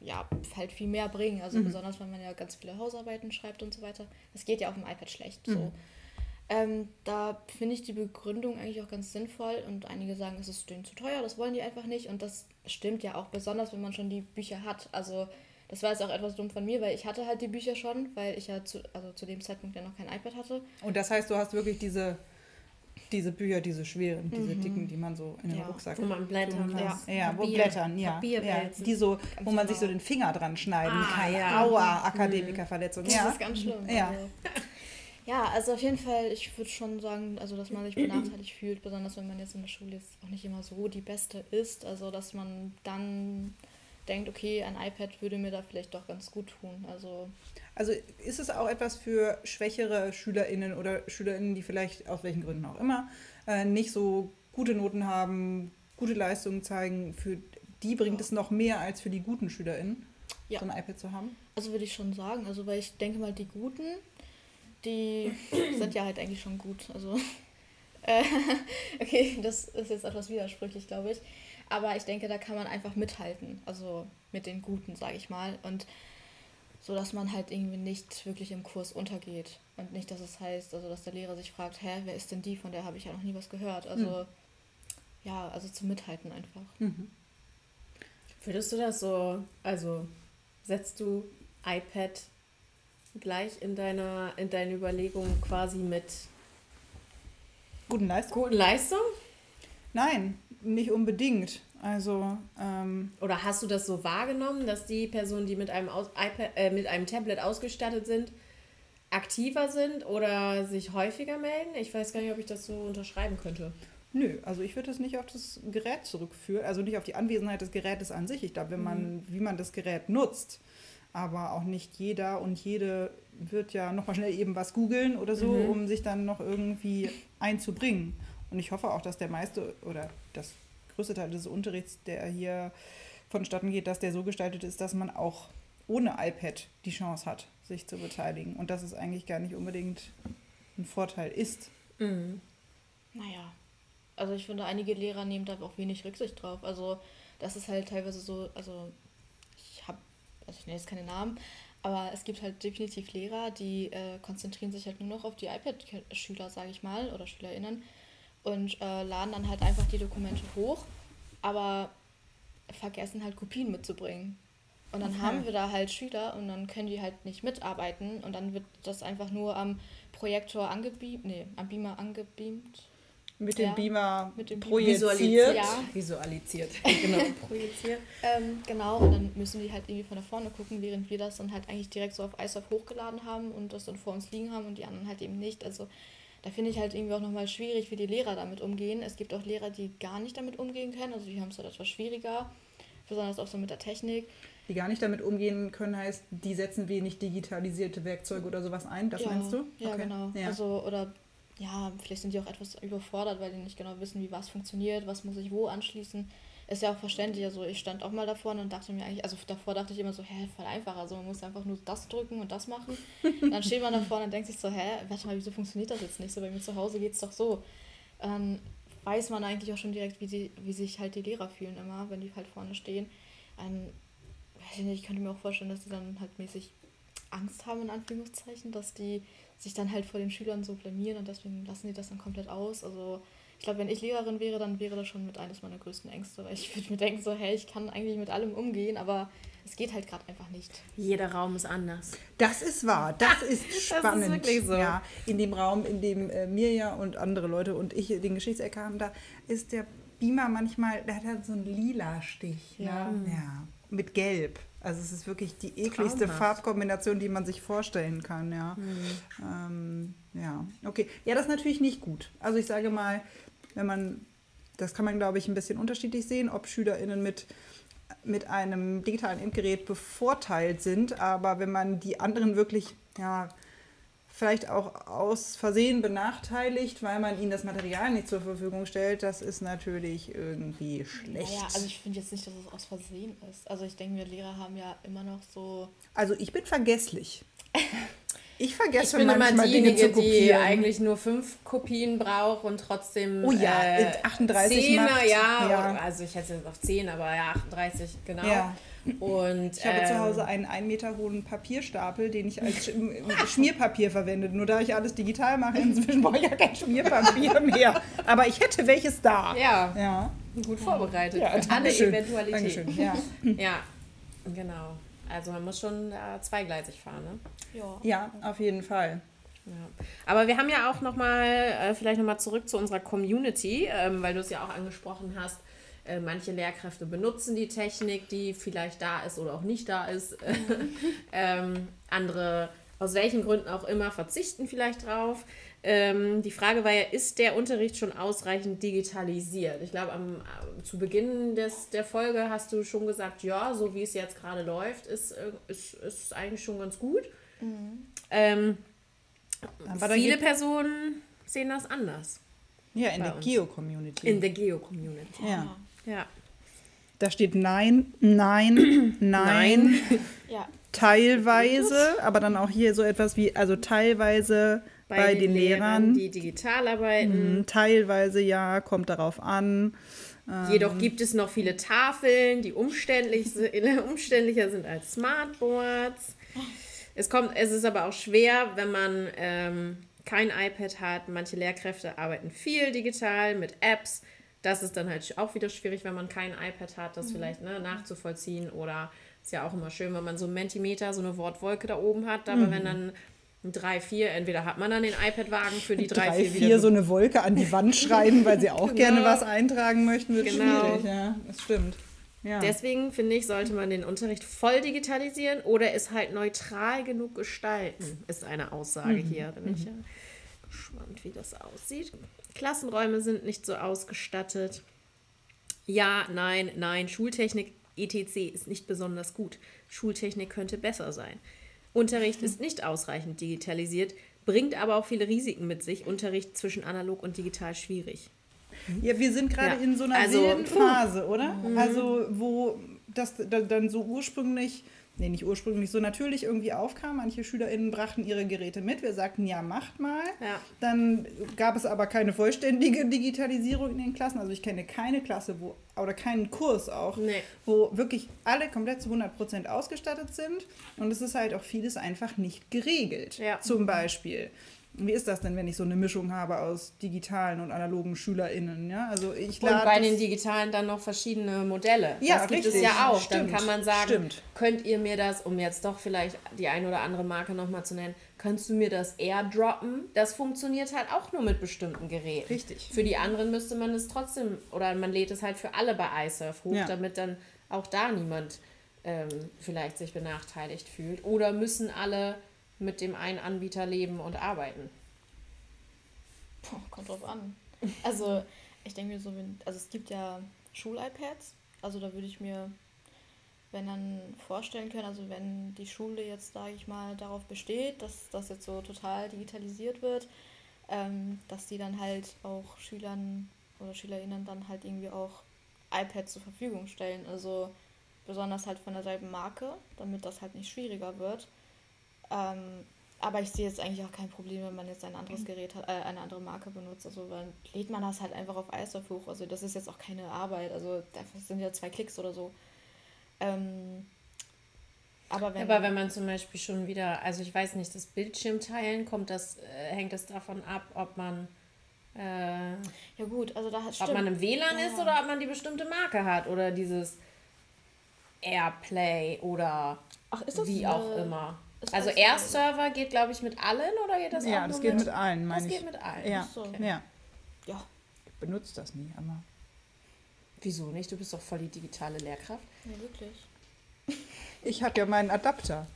ja, halt viel mehr bringen. Also besonders, wenn man ja ganz viele Hausarbeiten schreibt und so weiter. Das geht ja auf dem iPad schlecht. So. Ähm, da finde ich die Begründung eigentlich auch ganz sinnvoll und einige sagen, es ist denen zu teuer, das wollen die einfach nicht und das stimmt ja auch, besonders wenn man schon die Bücher hat. Also das war jetzt auch etwas dumm von mir, weil ich hatte halt die Bücher schon, weil ich ja zu, also zu dem Zeitpunkt ja noch kein iPad hatte. Und das heißt, du hast wirklich diese Diese Bücher, diese schweren, diese dicken, die man so in den Ja. Rucksack Wo man blättern muss. Ja, wo Papier- Blättern, ja. Papier ja. Die so, wo man sich so genau. den Finger dran schneiden Ah, kann. ja. Aua, Akademikerverletzung. Das Ja. ist ganz schlimm. Ja. Also. Ja, also auf jeden Fall, ich würde schon sagen, also dass man sich benachteiligt fühlt, besonders wenn man jetzt in der Schule jetzt auch nicht immer so die Beste ist. Also dass man dann denkt, okay, ein iPad würde mir da vielleicht doch ganz gut tun. Also Also ist es auch etwas für schwächere SchülerInnen oder SchülerInnen, die vielleicht aus welchen Gründen auch immer äh, nicht so gute Noten haben, gute Leistungen zeigen, für die bringt Ja. es noch mehr als für die guten SchülerInnen, Ja. so ein iPad zu haben? Also würde ich schon sagen, also weil ich denke mal, die Guten, die [CLEARS THROAT] sind ja halt eigentlich schon gut. Also, [LAUGHS] äh, [LAUGHS] okay, das ist jetzt etwas widersprüchlich, glaube ich. Aber ich denke, da kann man einfach mithalten. Also mit den Guten, sage ich mal. Und so, dass man halt irgendwie nicht wirklich im Kurs untergeht. Und nicht, dass es heißt, also dass der Lehrer sich fragt, hä, wer ist denn die? Von der habe ich ja noch nie was gehört. Also, ja, also zum Mithalten einfach. Würdest du das so, also setzt du iPad gleich in deiner, in deine Überlegungen quasi mit Guten Leistung? guten Leistungen? Nein, nicht unbedingt. Also, ähm, Oder hast du das so wahrgenommen, dass die Personen, die mit einem, Aus iPad, äh, mit einem Tablet ausgestattet sind, aktiver sind oder sich häufiger melden? Ich weiß gar nicht, ob ich das so unterschreiben könnte. Nö, also ich würde es nicht auf das Gerät zurückführen, also nicht auf die Anwesenheit des Gerätes an sich. Ich glaube, wenn man, wie man das Gerät nutzt, aber auch nicht jeder und jede wird ja nochmal schnell eben was googeln oder so, um sich dann noch irgendwie einzubringen. Und ich hoffe auch, dass der meiste oder das größte Teil des Unterrichts, der hier vonstatten geht, dass der so gestaltet ist, dass man auch ohne iPad die Chance hat, sich zu beteiligen. Und dass es eigentlich gar nicht unbedingt ein Vorteil ist. Naja, also ich finde, einige Lehrer nehmen da auch wenig Rücksicht drauf. Also das ist halt teilweise so, also ich habe, also ich nenne jetzt keine Namen, aber es gibt halt definitiv Lehrer, die äh, konzentrieren sich halt nur noch auf die iPad-Schüler, sage ich mal, oder SchülerInnen und äh, laden dann halt einfach die Dokumente hoch, aber vergessen halt Kopien mitzubringen. Und dann Okay. haben wir da halt Schüler und dann können die halt nicht mitarbeiten und dann wird das einfach nur am Projektor angebeamt, nee, am Beamer angebeamt. Mit dem Ja, Beamer mit dem Beamer. projiziert. Ja. Visualisiert. [LAUGHS] genau, projiziert. Ähm, genau, und dann müssen die halt irgendwie von da vorne gucken, während wir das dann halt eigentlich direkt so auf iSurf hochgeladen haben und das dann vor uns liegen haben und die anderen halt eben nicht. Also da finde ich halt irgendwie auch nochmal schwierig, wie die Lehrer damit umgehen. Es gibt auch Lehrer, die gar nicht damit umgehen können, also die haben es halt etwas schwieriger, besonders auch so mit der Technik. Die gar nicht damit umgehen können, heißt, die setzen wenig digitalisierte Werkzeuge oder sowas ein. Das ja, meinst du? Ja, Okay. genau. Ja. Also, oder ja, vielleicht sind die auch etwas überfordert, weil die nicht genau wissen, wie was funktioniert, was muss ich wo anschließen. Ist ja auch verständlich. Also ich stand auch mal davor und dachte mir eigentlich, also davor dachte ich immer so, hä, voll einfach. Also man muss einfach nur das drücken und das machen. [LAUGHS] dann steht man davor und denkt sich so, hä, warte mal, wieso funktioniert das jetzt nicht so? Bei mir zu Hause geht es doch so. Dann weiß man eigentlich auch schon direkt, wie, sie, wie sich halt die Lehrer fühlen immer, wenn die halt vorne stehen. Dann, weiß ich nicht, ich könnte mir auch vorstellen, dass die dann halt mäßig Angst haben, in Anführungszeichen, dass die sich dann halt vor den Schülern so blamieren und deswegen lassen die das dann komplett aus. Also ich glaube, wenn ich Lehrerin wäre, dann wäre das schon mit eines meiner größten Ängste, weil ich würde mir denken, so, hey, ich kann eigentlich mit allem umgehen, aber es geht halt gerade einfach nicht. Jeder Raum ist anders. Das ist wahr, [LAUGHS] das ist spannend. wirklich so. Ja, in dem Raum, in dem äh, Mirja und andere Leute und ich den Geschichtseck haben, da ist der Beamer manchmal, der hat halt so einen lila Stich. Ja. Ne? ja. Mit Gelb. Also es ist wirklich die ekligste Traumhaft. Farbkombination, die man sich vorstellen kann, ja. Ähm, ja, okay. Ja, das ist natürlich nicht gut. Also ich sage mal, wenn man, das kann man, glaube ich, ein bisschen unterschiedlich sehen, ob SchülerInnen mit, mit einem digitalen Endgerät bevorteilt sind, aber wenn man die anderen wirklich, ja, vielleicht auch aus Versehen benachteiligt, weil man ihnen das Material nicht zur Verfügung stellt, das ist natürlich irgendwie schlecht. Naja, also ich finde jetzt nicht, dass es aus Versehen ist. Also ich denke mir, Lehrer haben ja immer noch so. Also ich bin vergesslich. [LAUGHS] Ich Ich vergesse bin immer manchmal Dinge diejenige, zu die kopieren. eigentlich nur fünf Kopien braucht und trotzdem. Oh ja, äh, 38 Zehner, macht. ja, Ja. oder- Also ich hätte jetzt auf 10, aber ja, 38, genau. Ja. Und Ich habe zu ähm, Hause einen einen Meter hohen Papierstapel, den ich als Sch- Schmierpapier verwende. Nur da ich alles digital mache, inzwischen brauche ich ja kein Schmierpapier mehr. Aber ich hätte welches da. Ja, Ja, gut vorbereitet. ja für alle. Eventualitäten. Dankeschön. Ja. Ja, genau. Also man muss schon äh, zweigleisig fahren, ne? Ja. ja, auf jeden Fall. Ja. Aber wir haben ja auch nochmal, äh, vielleicht nochmal zurück zu unserer Community, ähm, weil du es ja auch angesprochen hast. Äh, manche Lehrkräfte benutzen die Technik, die vielleicht da ist oder auch nicht da ist. [LAUGHS] ähm, andere, aus welchen Gründen auch immer, verzichten vielleicht drauf. Ähm, die Frage war ja, ist der Unterricht schon ausreichend digitalisiert? Ich glaube, am, äh, zu Beginn des, der Folge hast du schon gesagt, ja, so wie es jetzt gerade läuft, ist, äh, ist, ist eigentlich schon ganz gut. Mhm. Ähm, viele Personen sehen das anders. Ja, in der Geo-Community. In der Geo-Community. Ja. ja. Da steht Nein, Nein, [COUGHS] Nein. nein. ja. Teilweise, aber dann auch hier so etwas wie, also teilweise bei, bei den, den Lehrern, Lehrern, die digital arbeiten. Mhm, teilweise ja, kommt darauf an. Jedoch ähm, gibt es noch viele Tafeln, die umständlich, [LAUGHS] umständlicher sind als Smartboards. Es, kommt, es ist aber auch schwer, wenn man ähm, kein iPad hat. Manche Lehrkräfte arbeiten viel digital mit Apps. Das ist dann halt auch wieder schwierig, wenn man kein iPad hat, das mhm. vielleicht ne, nachzuvollziehen. Oder ist ja auch immer schön, wenn man so ein Mentimeter, so eine Wortwolke da oben hat. Aber mhm. wenn dann 3, 4, entweder hat man dann den iPad-Wagen für die 3, 4 wieder. 4 so eine Wolke an die Wand [LAUGHS] schreiben, weil sie auch genau. gerne was eintragen möchten, wird genau. schwierig. Ja, das stimmt. Ja. Deswegen finde ich, sollte man den Unterricht voll digitalisieren oder es halt neutral genug gestalten, ist eine Aussage mhm. hier. Da bin ich ja gespannt, wie das aussieht. Klassenräume sind nicht so ausgestattet. Ja, nein, nein. Schultechnik etc. ist nicht besonders gut. Schultechnik könnte besser sein. Unterricht ist nicht ausreichend digitalisiert, bringt aber auch viele Risiken mit sich. Unterricht zwischen analog und digital schwierig. Ja, wir sind gerade ja. in so einer also, Phase, oder? Mhm. Also, wo das dann so ursprünglich nee, nicht ursprünglich, so natürlich irgendwie aufkam. Manche SchülerInnen brachten ihre Geräte mit. Wir sagten, ja, macht mal. Ja. Dann gab es aber keine vollständige Digitalisierung in den Klassen. Also ich kenne keine Klasse, wo, oder keinen Kurs auch, nee. wo wirklich alle komplett zu 100% ausgestattet sind. Und es ist halt auch vieles einfach nicht geregelt. Ja. Zum Beispiel wie ist das denn, wenn ich so eine Mischung habe aus digitalen und analogen SchülerInnen? Ja? Also ich und bei den digitalen dann noch verschiedene Modelle. Ja, das gibt richtig. es ja auch. Stimmt. Dann kann man sagen, Stimmt. könnt ihr mir das, um jetzt doch vielleicht die ein oder andere Marke nochmal zu nennen, kannst du mir das airdroppen? Das funktioniert halt auch nur mit bestimmten Geräten. Richtig. Für die anderen müsste man es trotzdem, oder man lädt es halt für alle bei iSurf hoch, ja. damit dann auch da niemand ähm, vielleicht sich benachteiligt fühlt. Oder müssen alle mit dem einen Anbieter leben und arbeiten? Boah, kommt drauf an. Also, ich denke mir so, wenn, also es gibt ja Schul-iPads, also da würde ich mir, wenn dann vorstellen können, also wenn die Schule jetzt, sage ich mal, darauf besteht, dass das jetzt so total digitalisiert wird, ähm, dass die dann halt auch Schülern oder SchülerInnen dann halt irgendwie auch iPads zur Verfügung stellen. Also besonders halt von derselben Marke, damit das halt nicht schwieriger wird. Ähm, aber ich sehe jetzt eigentlich auch kein Problem, wenn man jetzt ein anderes Gerät hat, äh, eine andere Marke benutzt. Also dann lädt man das halt einfach auf iSurf hoch. Also das ist jetzt auch keine Arbeit. Also das sind ja zwei Klicks oder so. Ähm, aber wenn, aber wenn man zum Beispiel schon wieder, also ich weiß nicht, das Bildschirmteilen, kommt das, äh, hängt das davon ab, ob man äh, ja gut, also da hat Ob man im WLAN ja. ist oder ob man die bestimmte Marke hat oder dieses Airplay oder Ach, wie auch immer. Also Air-Server geht, glaube ich, mit allen oder geht das ja, auch das geht mit, mit allen, meine ich. Das geht mit allen. Ja. So. Okay. ja. Ja. Benutzt das nie, aber. Wieso nicht? Du bist doch voll die digitale Lehrkraft. Ja, wirklich. Ich habe ja meinen Adapter.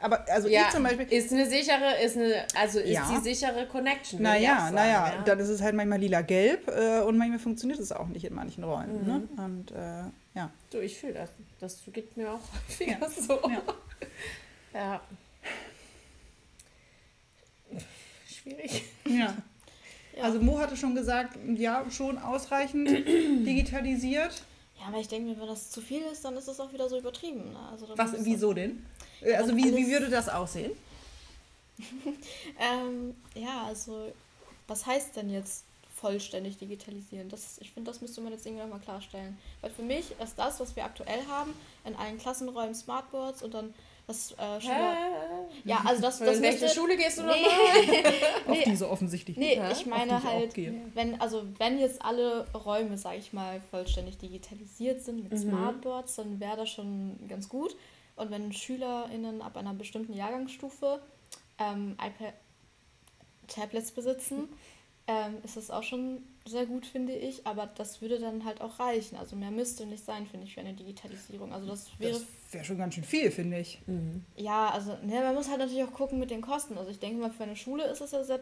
Aber also ja, ich zum Beispiel. Ist eine sichere, ist eine, also ist ja. die sichere Connection. Naja, naja, ja. dann ist es halt manchmal lila-gelb äh, und manchmal funktioniert es auch nicht in manchen Räumen. Ne? Mhm. Ne? Und äh, ja. Du, ich fühle das. Das geht mir auch [LAUGHS] häufiger so. Ja. Ja. Schwierig. Ja. [LAUGHS] ja. Also Mo hatte schon gesagt, ja, schon ausreichend [CLEARS THROAT] digitalisiert. Ja, aber ich denke mir, wenn das zu viel ist, dann ist das auch wieder so übertrieben. Ne? Also Was, wieso denn? Also wie, wie würde das aussehen? [LAUGHS] ähm, ja, also was heißt denn jetzt vollständig digitalisieren? Das, ich finde, das müsste man jetzt irgendwie nochmal klarstellen. Weil für mich ist das, was wir aktuell haben, in allen Klassenräumen Smartboards und dann was äh, Schüler. Ja, also das, das In müsste, Schule gehst du nee, nochmal? [LAUGHS] Auf diese offensichtlich. Nee, ich meine halt, wenn, also wenn jetzt alle Räume, sag ich mal, vollständig digitalisiert sind mit mhm. Smartboards, dann wäre das schon ganz gut. Und wenn SchülerInnen ab einer bestimmten Jahrgangsstufe ähm, iPad, Tablets besitzen, ähm, ist das auch schon sehr gut, finde ich. Aber das würde dann halt auch reichen. Also mehr müsste nicht sein, finde ich, für eine Digitalisierung. Also das wäre. Das wäre schon ganz schön viel, finde ich. Ja, also ne, man muss halt natürlich auch gucken mit den Kosten. Also ich denke mal, für eine Schule ist es ja sehr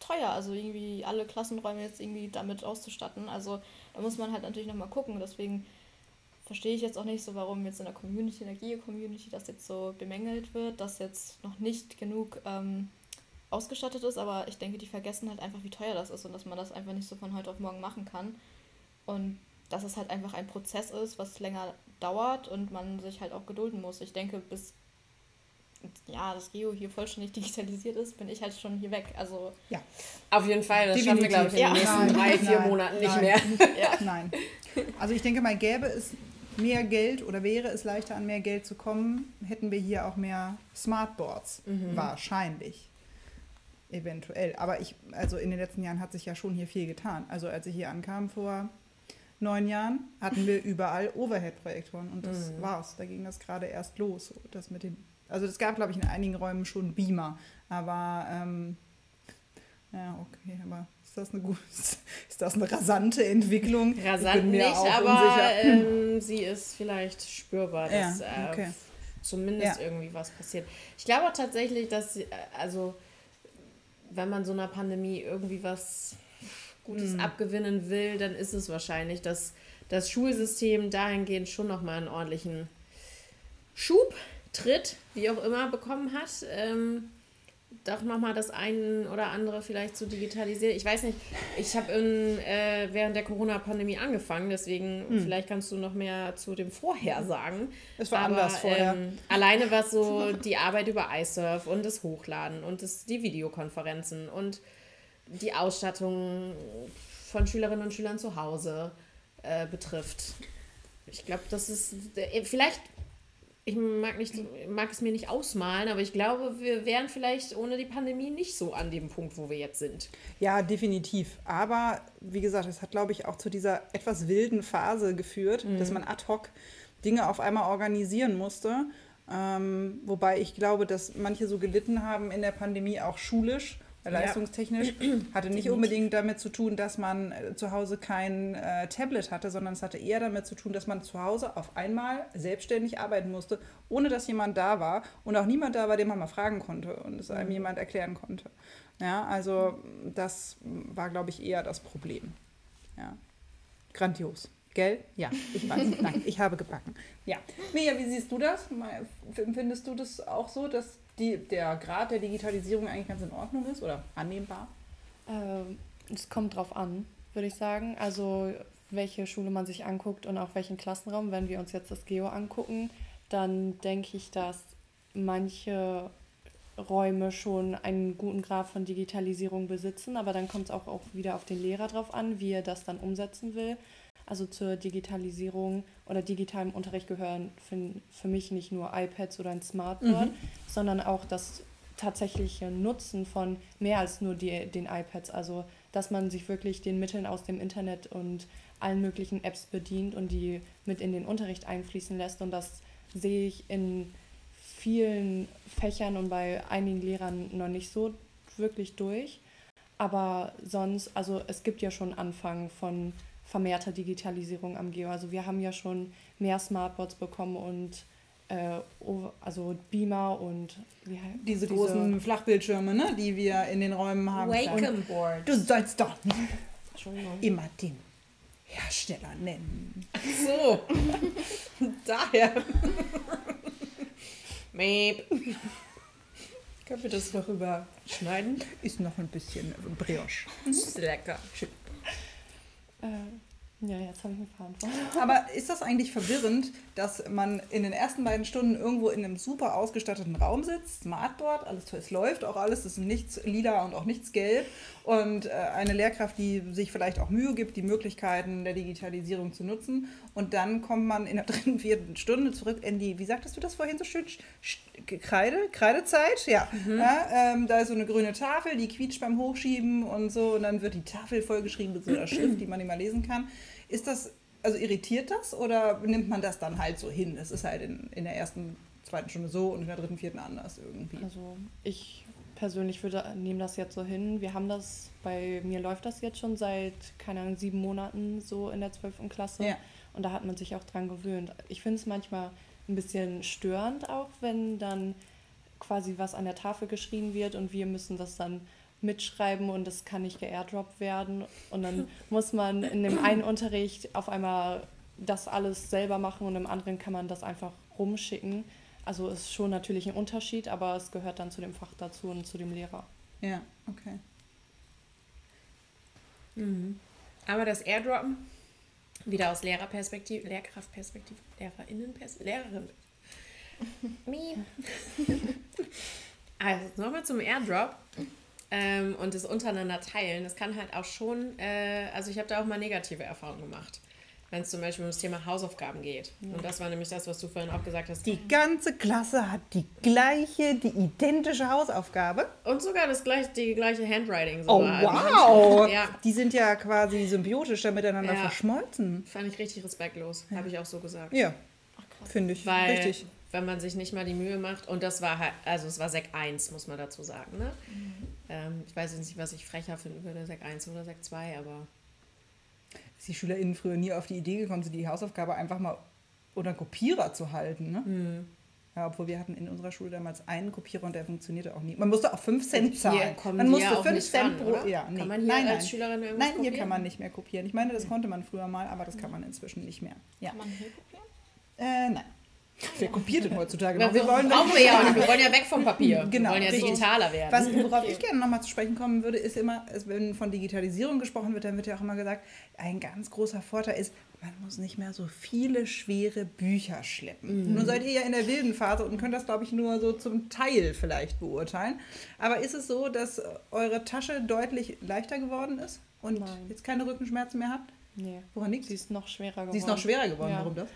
teuer, also irgendwie alle Klassenräume jetzt irgendwie damit auszustatten. Also da muss man halt natürlich nochmal gucken. Deswegen verstehe ich jetzt auch nicht so, warum jetzt in der Community, in der Geo-Community das jetzt so bemängelt wird, dass jetzt noch nicht genug ähm, ausgestattet ist. Aber ich denke, die vergessen halt einfach, wie teuer das ist und dass man das einfach nicht so von heute auf morgen machen kann. Und dass es halt einfach ein Prozess ist, was länger dauert und man sich halt auch gedulden muss. Ich denke, bis ja, das Geo hier vollständig [LAUGHS] digitalisiert ist, bin ich halt schon hier weg. Also Ja, Auf jeden Fall, das schaffen wir, glaube ich, in Ja. den nächsten Nein, drei, vier nein, Monaten nicht nein. mehr. [LAUGHS] [LAUGHS] ja. nein. Also ich denke mal, gäbe es mehr Geld oder wäre es leichter an mehr Geld zu kommen, hätten wir hier auch mehr Smartboards. Wahrscheinlich. Eventuell. Aber ich, also in den letzten Jahren hat sich ja schon hier viel getan. Also als ich hier ankam vor neun Jahren, hatten wir überall Overhead-Projektoren und das war's. Da ging das gerade erst los. so Das mit den, also es gab, glaube ich, in einigen Räumen schon Beamer. Aber ähm, ja, okay, aber ist das eine gute, [LAUGHS] ist das eine rasante Entwicklung? Rasant nicht, aber ähm, [CLEARS THROAT] sie ist vielleicht spürbar, dass Ja, äh, okay. zumindest Ja. irgendwie was passiert. Ich glaube auch tatsächlich, dass, sie, äh, also, wenn man so einer Pandemie irgendwie was Gutes Hm. abgewinnen will, dann ist es wahrscheinlich, dass das Schulsystem dahingehend schon nochmal einen ordentlichen Schub, Tritt, wie auch immer, bekommen hat. Ähm, doch nochmal das eine oder andere vielleicht zu digitalisieren. Ich weiß nicht, ich habe äh, während der Corona-Pandemie angefangen, deswegen vielleicht kannst du noch mehr zu dem Vorher sagen. Es war Aber, anders vorher. Ähm, alleine was so die Arbeit über iSurf und das Hochladen und das, die Videokonferenzen und die Ausstattung von Schülerinnen und Schülern zu Hause äh, betrifft. Ich glaube, das ist äh, vielleicht, ich mag, nicht, mag es mir nicht ausmalen, aber ich glaube, wir wären vielleicht ohne die Pandemie nicht so an dem Punkt, wo wir jetzt sind. Ja, definitiv. Aber wie gesagt, es hat, glaube ich, auch zu dieser etwas wilden Phase geführt, dass man ad hoc Dinge auf einmal organisieren musste. Ähm, wobei ich glaube, dass manche so gelitten haben in der Pandemie, auch schulisch, äh, Ja. leistungstechnisch. [CLEARS THROAT] Hatte nicht unbedingt damit zu tun, dass man äh, zu Hause kein äh, Tablet hatte, sondern es hatte eher damit zu tun, dass man zu Hause auf einmal selbstständig arbeiten musste, ohne dass jemand da war und auch niemand da war, den man mal fragen konnte und es einem jemand erklären konnte. Ja, also das war, glaube ich, eher das Problem. Ja. Grandios. Gell? Ja, ich weiß. [LAUGHS] Nein, ich habe gebacken. Ja. Mia, wie siehst du das? Findest du das auch so, dass die, der Grad der Digitalisierung eigentlich ganz in Ordnung ist oder annehmbar? Ähm, es kommt drauf an, würde ich sagen. Also welche Schule man sich anguckt und auch welchen Klassenraum. Wenn wir uns jetzt das Geo angucken, dann denke ich, dass manche Räume schon einen guten Grad von Digitalisierung besitzen, aber dann kommt es auch, auch wieder auf den Lehrer drauf an, wie er das dann umsetzen will. Also zur Digitalisierung oder digitalem Unterricht gehören für, für mich nicht nur iPads oder ein Smartboard, sondern auch das tatsächliche Nutzen von mehr als nur die, den iPads. Also dass man sich wirklich den Mitteln aus dem Internet und allen möglichen Apps bedient und die mit in den Unterricht einfließen lässt. Und das sehe ich in vielen Fächern und bei einigen Lehrern noch nicht so wirklich durch. Aber sonst, also es gibt ja schon Anfang von vermehrter Digitalisierung am Geo. Also wir haben ja schon mehr Smartboards bekommen und äh, also Beamer und wie hei- Diese großen Flachbildschirme, ne, die wir in den Räumen haben. Wacom Board. Du sollst doch immer den Hersteller nennen. So. [LAUGHS] Daher. Meep. Können wir das noch überschneiden? Ist noch ein bisschen Brioche. Ist lecker. Äh, ja, jetzt habe ich mich verantwortet. [LAUGHS] Aber ist das eigentlich verwirrend, dass man in den ersten beiden Stunden irgendwo in einem super ausgestatteten Raum sitzt, Smartboard, alles toll, es läuft auch alles, es ist nichts lila und auch nichts gelb und äh, eine Lehrkraft, die sich vielleicht auch Mühe gibt, die Möglichkeiten der Digitalisierung zu nutzen und dann kommt man in der [LAUGHS] dritten, vierten Stunde zurück in die, wie sagtest du das vorhin so schön, Sch- Kreide, Kreidezeit, ja. ja ähm, da ist so eine grüne Tafel, die quietscht beim Hochschieben und so und dann wird die Tafel vollgeschrieben mit so einer [CLEARS THROAT] Schrift, die man nicht mal lesen kann. Ist das, also irritiert das oder nimmt man das dann halt so hin? Es ist halt in, in der ersten, zweiten Stunde so und in der dritten, vierten anders irgendwie. Also ich persönlich würde, nehme das jetzt so hin. Wir haben das, bei mir läuft das jetzt schon seit, keine Ahnung, sieben Monaten so in der 12. Klasse. Ja. Und da hat man sich auch dran gewöhnt. Ich finde es manchmal ein bisschen störend auch, wenn dann quasi was an der Tafel geschrieben wird und wir müssen das dann mitschreiben und das kann nicht geairdroppt werden. Und dann [LAUGHS] muss man in dem einen Unterricht auf einmal das alles selber machen und im anderen kann man das einfach rumschicken. Also ist schon natürlich ein Unterschied, aber es gehört dann zu dem Fach dazu und zu dem Lehrer. Ja, okay. Mhm. Aber das Airdroppen, wieder aus Lehrerperspektive, Lehrkraftperspektive, Lehrerinnenperspektive, Lehrerin. [LAUGHS] Also nochmal zum Airdrop ähm, und das untereinander teilen. Das kann halt auch schon, äh, also ich habe da auch mal negative Erfahrungen gemacht. Wenn es zum Beispiel um das Thema Hausaufgaben geht. Und das war nämlich das, was du vorhin auch gesagt hast. Die ganze Klasse hat die gleiche, die identische Hausaufgabe. Und sogar das gleiche, die gleiche Handwriting. Oh, sogar. wow! [LAUGHS] Ja. Die sind ja quasi symbiotisch da miteinander Ja. verschmolzen. Fand ich richtig respektlos, habe ich auch so gesagt. Ja, finde ich Weil, richtig. Wenn man sich nicht mal die Mühe macht, und das war halt, also es war Sek 1, muss man dazu sagen, ne? Mhm. Ähm, ich weiß jetzt nicht, was ich frecher finden würde, Sek 1 oder Sek 2, aber Ist die SchülerInnen früher nie auf die Idee gekommen sind, die Hausaufgabe einfach mal unter Kopierer zu halten, ne? Hm. Ja, obwohl wir hatten in unserer Schule damals einen Kopierer und der funktionierte auch nie. Man musste auch 5 Cent zahlen. man musste ja auch 5 nicht Cent ran, pro. Ja, Kann nee. man hier nein, als nein. Schülerin irgendwas Nein, hier kopieren? kann man nicht mehr kopieren. Ich meine, das konnte man früher mal, aber das kann man inzwischen nicht mehr. Ja. Kann man hier kopieren? Äh, nein. Wer kopiert denn heutzutage wir, noch? Wir wollen brauchen wir ja auch nicht. Wir wollen ja weg vom Papier. [LAUGHS] Genau, wir wollen ja richtig. digitaler werden. Was, worauf ich [LAUGHS] gerne nochmal zu sprechen kommen würde, ist immer, wenn von Digitalisierung gesprochen wird, dann wird ja auch immer gesagt, ein ganz großer Vorteil ist, man muss nicht mehr so viele schwere Bücher schleppen. Nun seid ihr ja in der wilden Phase und könnt das, glaube ich, nur so zum Teil vielleicht beurteilen. Aber ist es so, dass eure Tasche deutlich leichter geworden ist und Nein. jetzt keine Rückenschmerzen mehr habt? Nee. Woran liegt Sie ist noch schwerer geworden. Sie ist noch schwerer geworden. Ja. Warum das?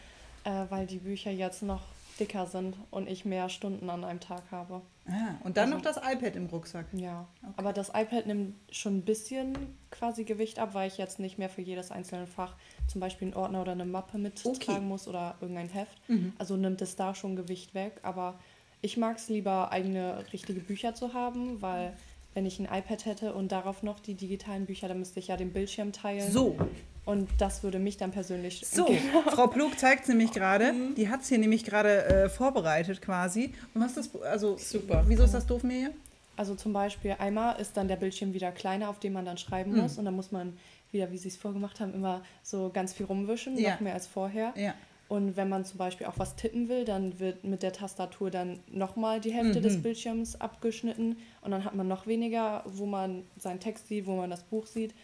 Äh, weil die Bücher jetzt noch dicker sind und ich mehr Stunden an einem Tag habe. Ah, und dann Also- noch das iPad im Rucksack. Ja, aber das iPad nimmt schon ein bisschen quasi Gewicht ab, weil ich jetzt nicht mehr für jedes einzelne Fach zum Beispiel einen Ordner oder eine Mappe mittragen Okay. muss oder irgendein Heft. Mhm. Also nimmt es da schon Gewicht weg. Aber ich mag es lieber, eigene richtige Bücher zu haben, weil wenn ich ein iPad hätte und darauf noch die digitalen Bücher, dann müsste ich ja den Bildschirm teilen. So, Und das würde mich dann persönlich. So, [LAUGHS] Frau Plug zeigt es nämlich gerade. Die hat es hier nämlich gerade äh, vorbereitet quasi. Und was ist das? Also, Super. Wieso ist das doof, Mirja? Also zum Beispiel einmal ist dann der Bildschirm wieder kleiner, auf dem man dann schreiben Mhm. muss. Und dann muss man wieder, wie sie es vorgemacht haben, immer so ganz viel rumwischen, Ja. noch mehr als vorher. Ja. Und wenn man zum Beispiel auch was tippen will, dann wird mit der Tastatur dann nochmal die Hälfte Mhm. des Bildschirms abgeschnitten. Und dann hat man noch weniger, wo man seinen Text sieht, wo man das Buch sieht.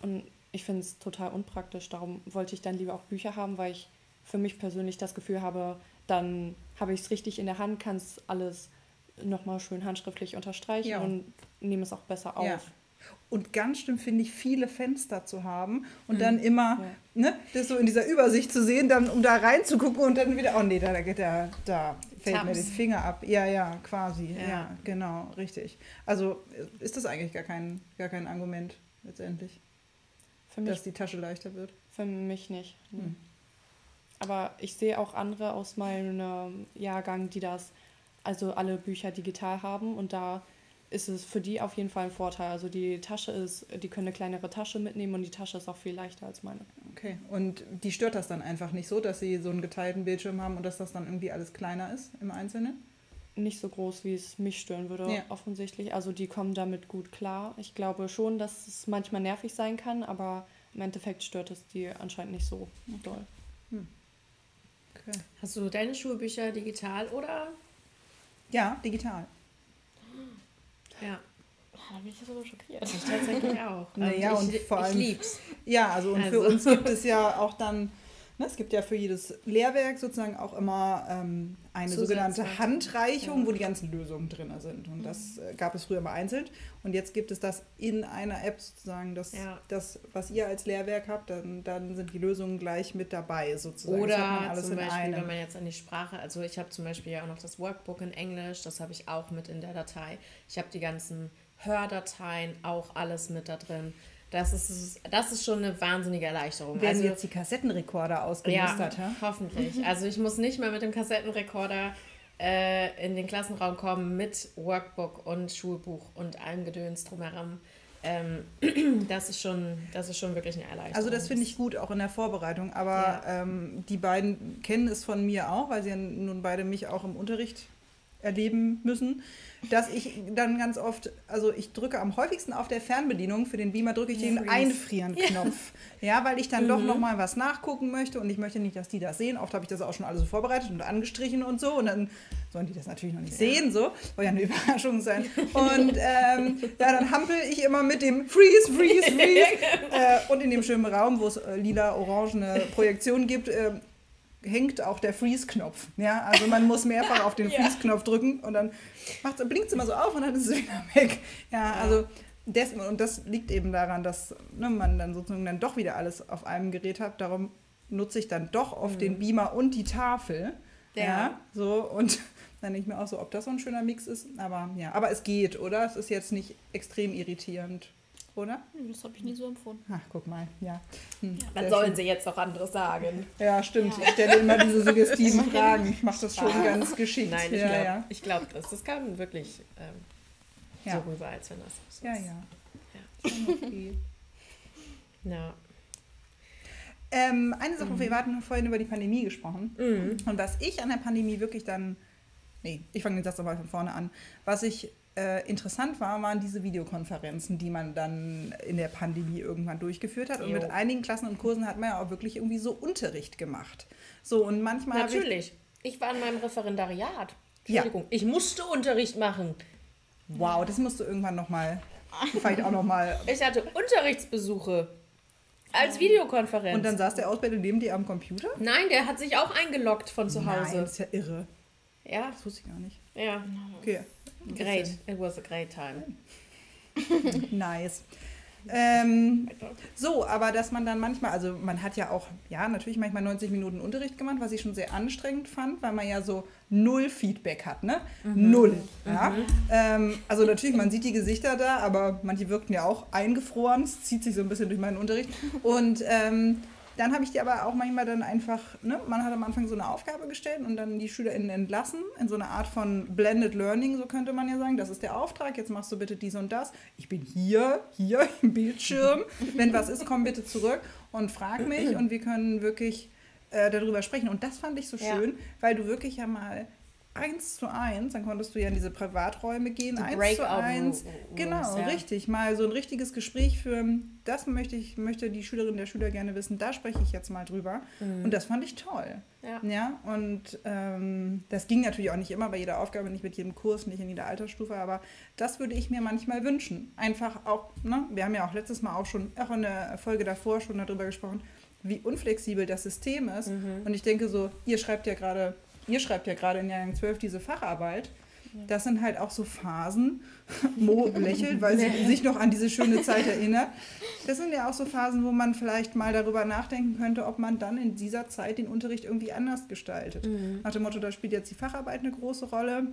Und ich finde es total unpraktisch. Darum wollte ich dann lieber auch Bücher haben, weil ich für mich persönlich das Gefühl habe, dann habe ich es richtig in der Hand, kann es alles nochmal schön handschriftlich unterstreichen Ja. und nehme es auch besser auf. Ja. Und ganz stimmt finde ich, viele Fenster zu haben und dann immer, ne, das so in dieser Übersicht zu sehen, dann um da reinzugucken und dann wieder, oh nee, da, da, da, da fällt mir Taps. der Finger ab. Ja, ja, quasi. Ja. Ja. genau, richtig. Also äh, ist das eigentlich gar kein, gar kein Argument letztendlich, Für mich dass die Tasche leichter wird. Für mich nicht. Hm. Aber ich sehe auch andere aus meinem Jahrgang, die das, also alle Bücher digital haben und da ist es für die auf jeden Fall ein Vorteil. Also die Tasche ist, die können eine kleinere Tasche mitnehmen und die Tasche ist auch viel leichter als meine. Okay, und die stört das dann einfach nicht so, dass sie so einen geteilten Bildschirm haben und dass das dann irgendwie alles kleiner ist im Einzelnen? Nicht so groß, wie es mich stören würde, Ja. offensichtlich. Also die kommen damit gut klar. Ich glaube schon, dass es manchmal nervig sein kann, aber im Endeffekt stört es die anscheinend nicht so doll. Okay. Hast du deine Schulbücher digital oder? Ja, digital. Ja, Da bin ich sogar schockiert. ich tatsächlich auch. [LAUGHS] Naja, ich, und vor allem- ich lieb's. Ja, also und für Also. uns gibt es ja auch dann, ne, es gibt ja für jedes Lehrwerk sozusagen auch immer ähm, eine Zusatz- sogenannte Handreichung, Ja. wo die ganzen Lösungen drin sind. Und das äh, gab es früher mal einzeln. Und jetzt gibt es das in einer App sozusagen, das, Ja. das was ihr als Lehrwerk habt, dann, dann sind die Lösungen gleich mit dabei sozusagen. Oder zum Beispiel, wenn man jetzt an die Sprache, also ich habe zum Beispiel ja auch noch das Workbook in Englisch, das habe ich auch mit in der Datei. Ich habe die ganzen Hördateien auch alles mit da drin. Das ist, das ist schon eine wahnsinnige Erleichterung. Werden also, jetzt die Kassettenrekorder ausgemustert, ja? hoffentlich. [LAUGHS] Also ich muss nicht mehr mit dem Kassettenrekorder äh, in den Klassenraum kommen mit Workbook und Schulbuch und allem Gedöns drumherum. Ähm, [CLEARS THROAT] das, ist schon, das ist schon wirklich eine Erleichterung. Also das finde ich gut, auch in der Vorbereitung. Aber ja. ähm, die beiden kennen es von mir auch, weil sie ja nun beide mich auch im Unterricht erleben müssen dass ich dann ganz oft, also ich drücke am häufigsten auf der Fernbedienung, für den Beamer drücke ich den Freeze. Einfrieren-Knopf. Ja. ja. weil ich dann mhm. doch nochmal was nachgucken möchte und ich möchte nicht, dass die das sehen. Oft habe ich das auch schon alles so vorbereitet und angestrichen und so und dann sollen die das natürlich noch nicht ja. sehen, so, soll ja eine [LAUGHS] Überraschung sein. [LAUGHS] Und ähm, ja, dann hampel ich immer mit dem Freeze, Freeze, [LAUGHS] Freeze äh, und in dem schönen Raum, wo es äh, lila, orange eine Projektion gibt, äh, hängt auch der Freeze-Knopf. Ja, also man muss mehrfach auf den [LAUGHS] Freeze-Knopf drücken und dann blinkt es immer so auf und dann ist es wieder weg. Ja, also das, und das liegt eben daran, dass ne, man dann sozusagen dann doch wieder alles auf einem Gerät hat. Darum nutze ich dann doch oft mhm. den Beamer und die Tafel. Ja. ja. So und [LAUGHS] dann denke ich mir auch so, ob das so ein schöner Mix ist. Aber ja, aber es geht, oder? Es ist jetzt nicht extrem irritierend oder? Das habe ich nie so empfunden. Ach, guck mal, ja. Hm, ja was sollen schön. sie jetzt noch anderes sagen? Ja, stimmt. Ja. Ich stelle immer diese suggestiven [LAUGHS] Fragen. Ich mache das schon ah. ganz geschickt. Nein, ich glaube ja. glaub das. Das kam wirklich ähm, so rüber, als wenn das so ist. Ja, ja. ja. okay. [LAUGHS] Ja. Ähm, eine Sache, mhm. wir hatten vorhin über die Pandemie gesprochen. Mhm. Und was ich an der Pandemie wirklich dann, nee, ich fange den Satz nochmal von vorne an, was ich äh, interessant war, waren diese Videokonferenzen, die man dann in der Pandemie irgendwann durchgeführt hat. Und jo. mit einigen Klassen und Kursen hat man ja auch wirklich irgendwie so Unterricht gemacht. So, und manchmal. Natürlich. Ich, ich, war in meinem Referendariat. Entschuldigung, ja. ich musste Unterricht machen. Wow, das musst du irgendwann nochmal. Vielleicht auch nochmal. [LAUGHS] Ich hatte Unterrichtsbesuche. Als Videokonferenz. Und dann saß der Ausbilder neben dir am Computer? Nein, der hat sich auch eingeloggt von zu Hause. Nein, das ist ja irre. Ja. Das wusste ich gar nicht. Ja. Okay. Great. It was a great time. [LAUGHS] nice. Ähm, so, aber dass man dann manchmal, also man hat ja auch, ja, natürlich manchmal 90 Minuten Unterricht gemacht, was ich schon sehr anstrengend fand, weil man ja so null Feedback hat, ne? Mhm. Null. Ja? Mhm. Ähm, also natürlich, man sieht die Gesichter da, aber manche wirkten ja auch eingefroren, es zieht sich so ein bisschen durch meinen Unterricht. Und ähm, dann habe ich die aber auch manchmal dann einfach, ne, man hat am Anfang so eine Aufgabe gestellt und dann die SchülerInnen entlassen in so eine Art von Blended Learning, so könnte man ja sagen. Das ist der Auftrag, jetzt machst du bitte dies und das. Ich bin hier, hier [LAUGHS] im Bildschirm. Wenn was ist, komm bitte zurück und frag mich und wir können wirklich äh, darüber sprechen. Und das fand ich so schön, ja. weil du wirklich ja mal eins zu eins, dann konntest du ja in diese Privaträume gehen, Die eins zu eins. Genau, ja. richtig. Mal so ein richtiges Gespräch führen. Das möchte ich, möchte die Schülerin der Schüler gerne wissen. Da spreche ich jetzt mal drüber. Mhm. Und das fand ich toll. Ja. ja? Und ähm, das ging natürlich auch nicht immer bei jeder Aufgabe, nicht mit jedem Kurs, nicht in jeder Altersstufe, aber das würde ich mir manchmal wünschen. Einfach auch, ne? wir haben ja auch letztes Mal auch schon, auch in der Folge davor schon darüber gesprochen, wie unflexibel das System ist. Mhm. Und ich denke so, ihr schreibt ja gerade ihr schreibt ja gerade in Jahrgang 12 diese Facharbeit. Das sind halt auch so Phasen. [LAUGHS] Mo lächelt, weil sie sich noch an diese schöne Zeit erinnert. Das sind ja auch so Phasen, wo man vielleicht mal darüber nachdenken könnte, ob man dann in dieser Zeit den Unterricht irgendwie anders gestaltet. Mhm. Nach dem Motto, da spielt jetzt die Facharbeit eine große Rolle.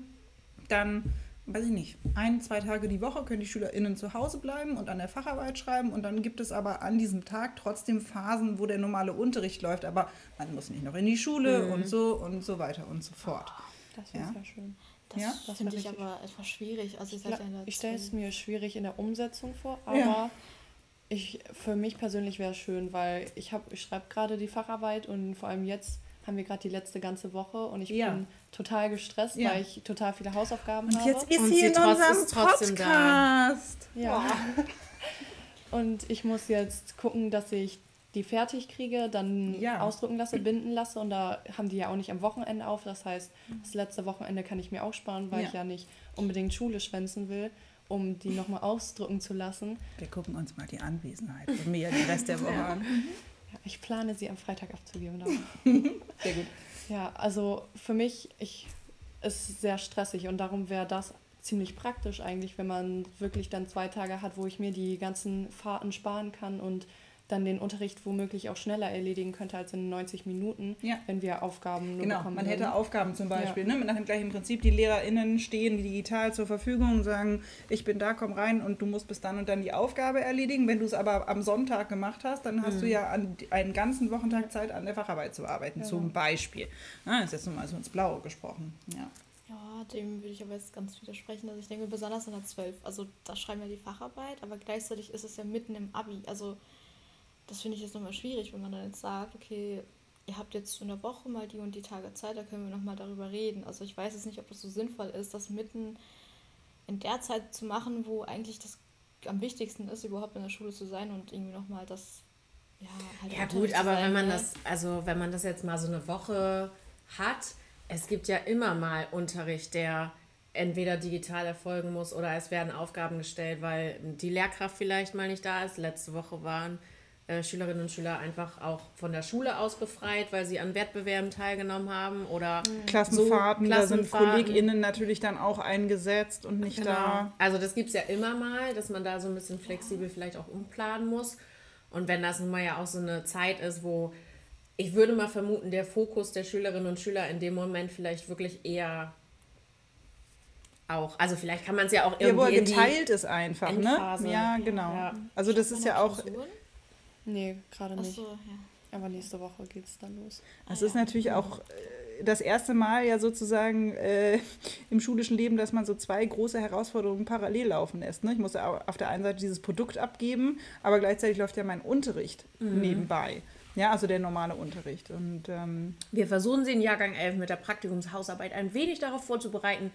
Dann weiß ich nicht, ein, zwei Tage die Woche können die SchülerInnen zu Hause bleiben und an der Facharbeit schreiben und dann gibt es aber an diesem Tag trotzdem Phasen, wo der normale Unterricht läuft, aber man muss nicht noch in die Schule mhm. und so und so weiter und so fort. Das wäre ja? sehr schön. Das, ja? das finde ich aber etwas schwierig. Also ich, ich stelle es mir schwierig in der Umsetzung vor, aber ja. ich, für mich persönlich wäre es schön, weil ich, ich schreibe gerade die Facharbeit und vor allem jetzt haben wir gerade die letzte ganze Woche und ich ja. bin total gestresst, ja. weil ich total viele Hausaufgaben und habe. Jetzt ist und sie in unserem Podcast. Da. Ja. [LAUGHS] und ich muss jetzt gucken, dass ich die fertig kriege, dann ja. ausdrucken lasse, binden lasse und da haben die ja auch nicht am Wochenende auf. Das heißt, das letzte Wochenende kann ich mir auch sparen, weil ich ja nicht unbedingt Schule schwänzen will um die nochmal ausdrucken zu lassen. Wir gucken uns mal die Anwesenheit von mir den Rest der [LAUGHS] Woche an. Ich plane sie am Freitag abzugeben. [LAUGHS] sehr gut. Ja, also für mich ich, ist sehr stressig und darum wäre das ziemlich praktisch eigentlich, wenn man wirklich dann zwei Tage hat, wo ich mir die ganzen Fahrten sparen kann und dann den Unterricht womöglich auch schneller erledigen könnte als in 90 Minuten, ja. wenn wir Aufgaben nur genau, bekommen man würden. hätte Aufgaben zum Beispiel. Ja. Ne? Nach dem gleichen Prinzip, die LehrerInnen stehen digital zur Verfügung und sagen, ich bin da, komm rein und du musst bis dann und dann die Aufgabe erledigen. Wenn du es aber am Sonntag gemacht hast, dann hast mhm. du ja an, einen ganzen Wochentag Zeit, an der Facharbeit zu arbeiten, ja. zum Beispiel. Das ist jetzt nur mal so ins Blaue gesprochen. Ja. Ja, dem würde ich aber jetzt ganz widersprechen. Also ich denke besonders in der 12. Also da schreiben wir die Facharbeit, aber gleichzeitig ist es ja mitten im Abi. Also das finde ich jetzt nochmal schwierig, wenn man dann jetzt sagt, okay, ihr habt jetzt in der Woche mal die und die Tage Zeit, da können wir nochmal darüber reden. Also ich weiß jetzt nicht, ob das so sinnvoll ist, das mitten in der Zeit zu machen, wo eigentlich das am wichtigsten ist, überhaupt in der Schule zu sein und irgendwie nochmal das, ja, halt Ja gut, aber sein, wenn man ne? das, also wenn man das jetzt mal so eine Woche hat, es gibt ja immer mal Unterricht, der entweder digital erfolgen muss oder es werden Aufgaben gestellt, weil die Lehrkraft vielleicht mal nicht da ist. Letzte Woche waren Schülerinnen und Schüler einfach auch von der Schule aus befreit, weil sie an Wettbewerben teilgenommen haben oder Klassenfahrten, so, da sind Klassenfahrten. KollegInnen natürlich dann auch eingesetzt und nicht da. Also das gibt es ja immer mal, dass man da so ein bisschen flexibel vielleicht auch umplanen muss. Und wenn das nun mal ja auch so eine Zeit ist, wo ich würde mal vermuten, der Fokus der Schülerinnen und Schüler in dem Moment vielleicht wirklich eher auch, also vielleicht kann man es ja auch Ja, wo er irgendwie in die, geteilt ist einfach, ne? Endphase. Ja, genau. Ja. Also das ist ja auch, Klausuren? Nee, gerade nicht. Achso, ja. Aber nächste Woche geht es dann los. es ist natürlich auch äh, das erste Mal ja sozusagen äh, [LAUGHS] im schulischen Leben, dass man so zwei große Herausforderungen parallel laufen lässt. Ne? Ich muss auf der einen Seite dieses Produkt abgeben, aber gleichzeitig läuft ja mein Unterricht nebenbei. Ja, also der normale Unterricht. Und ähm, Wir versuchen sie in Jahrgang 11 mit der Praktikumshausarbeit ein wenig darauf vorzubereiten,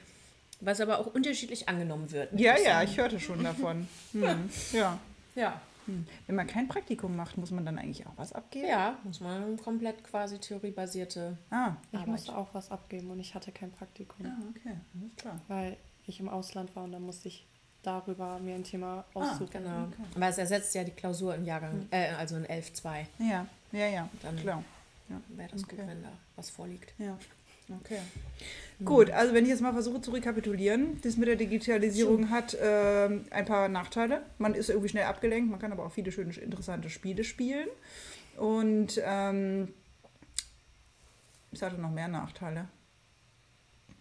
was aber auch unterschiedlich angenommen wird. ja, ja, ich hörte schon davon. [LAUGHS] Hm. Ja. Ja. Hm. Wenn man kein Praktikum macht, muss man dann eigentlich auch was abgeben? Ja, muss man komplett quasi theoriebasierte Ah, Ich Arbeit. musste auch was abgeben und ich hatte kein Praktikum, ah okay, alles klar. weil ich im Ausland war und dann musste ich darüber mir ein Thema Ah, aussuchen. Genau. Aber es ersetzt ja die Klausur in Jahrgang, äh, also in 11.2. Ja, ja, ja, Dann- klar. Wäre das gut, Okay. wenn da was vorliegt. Ja, okay. Gut, also wenn ich jetzt mal versuche zu rekapitulieren, das mit der Digitalisierung hat ähm, ein paar Nachteile. Man ist irgendwie schnell abgelenkt, man kann aber auch viele schöne, interessante Spiele spielen. Und ähm, es hatte noch mehr Nachteile.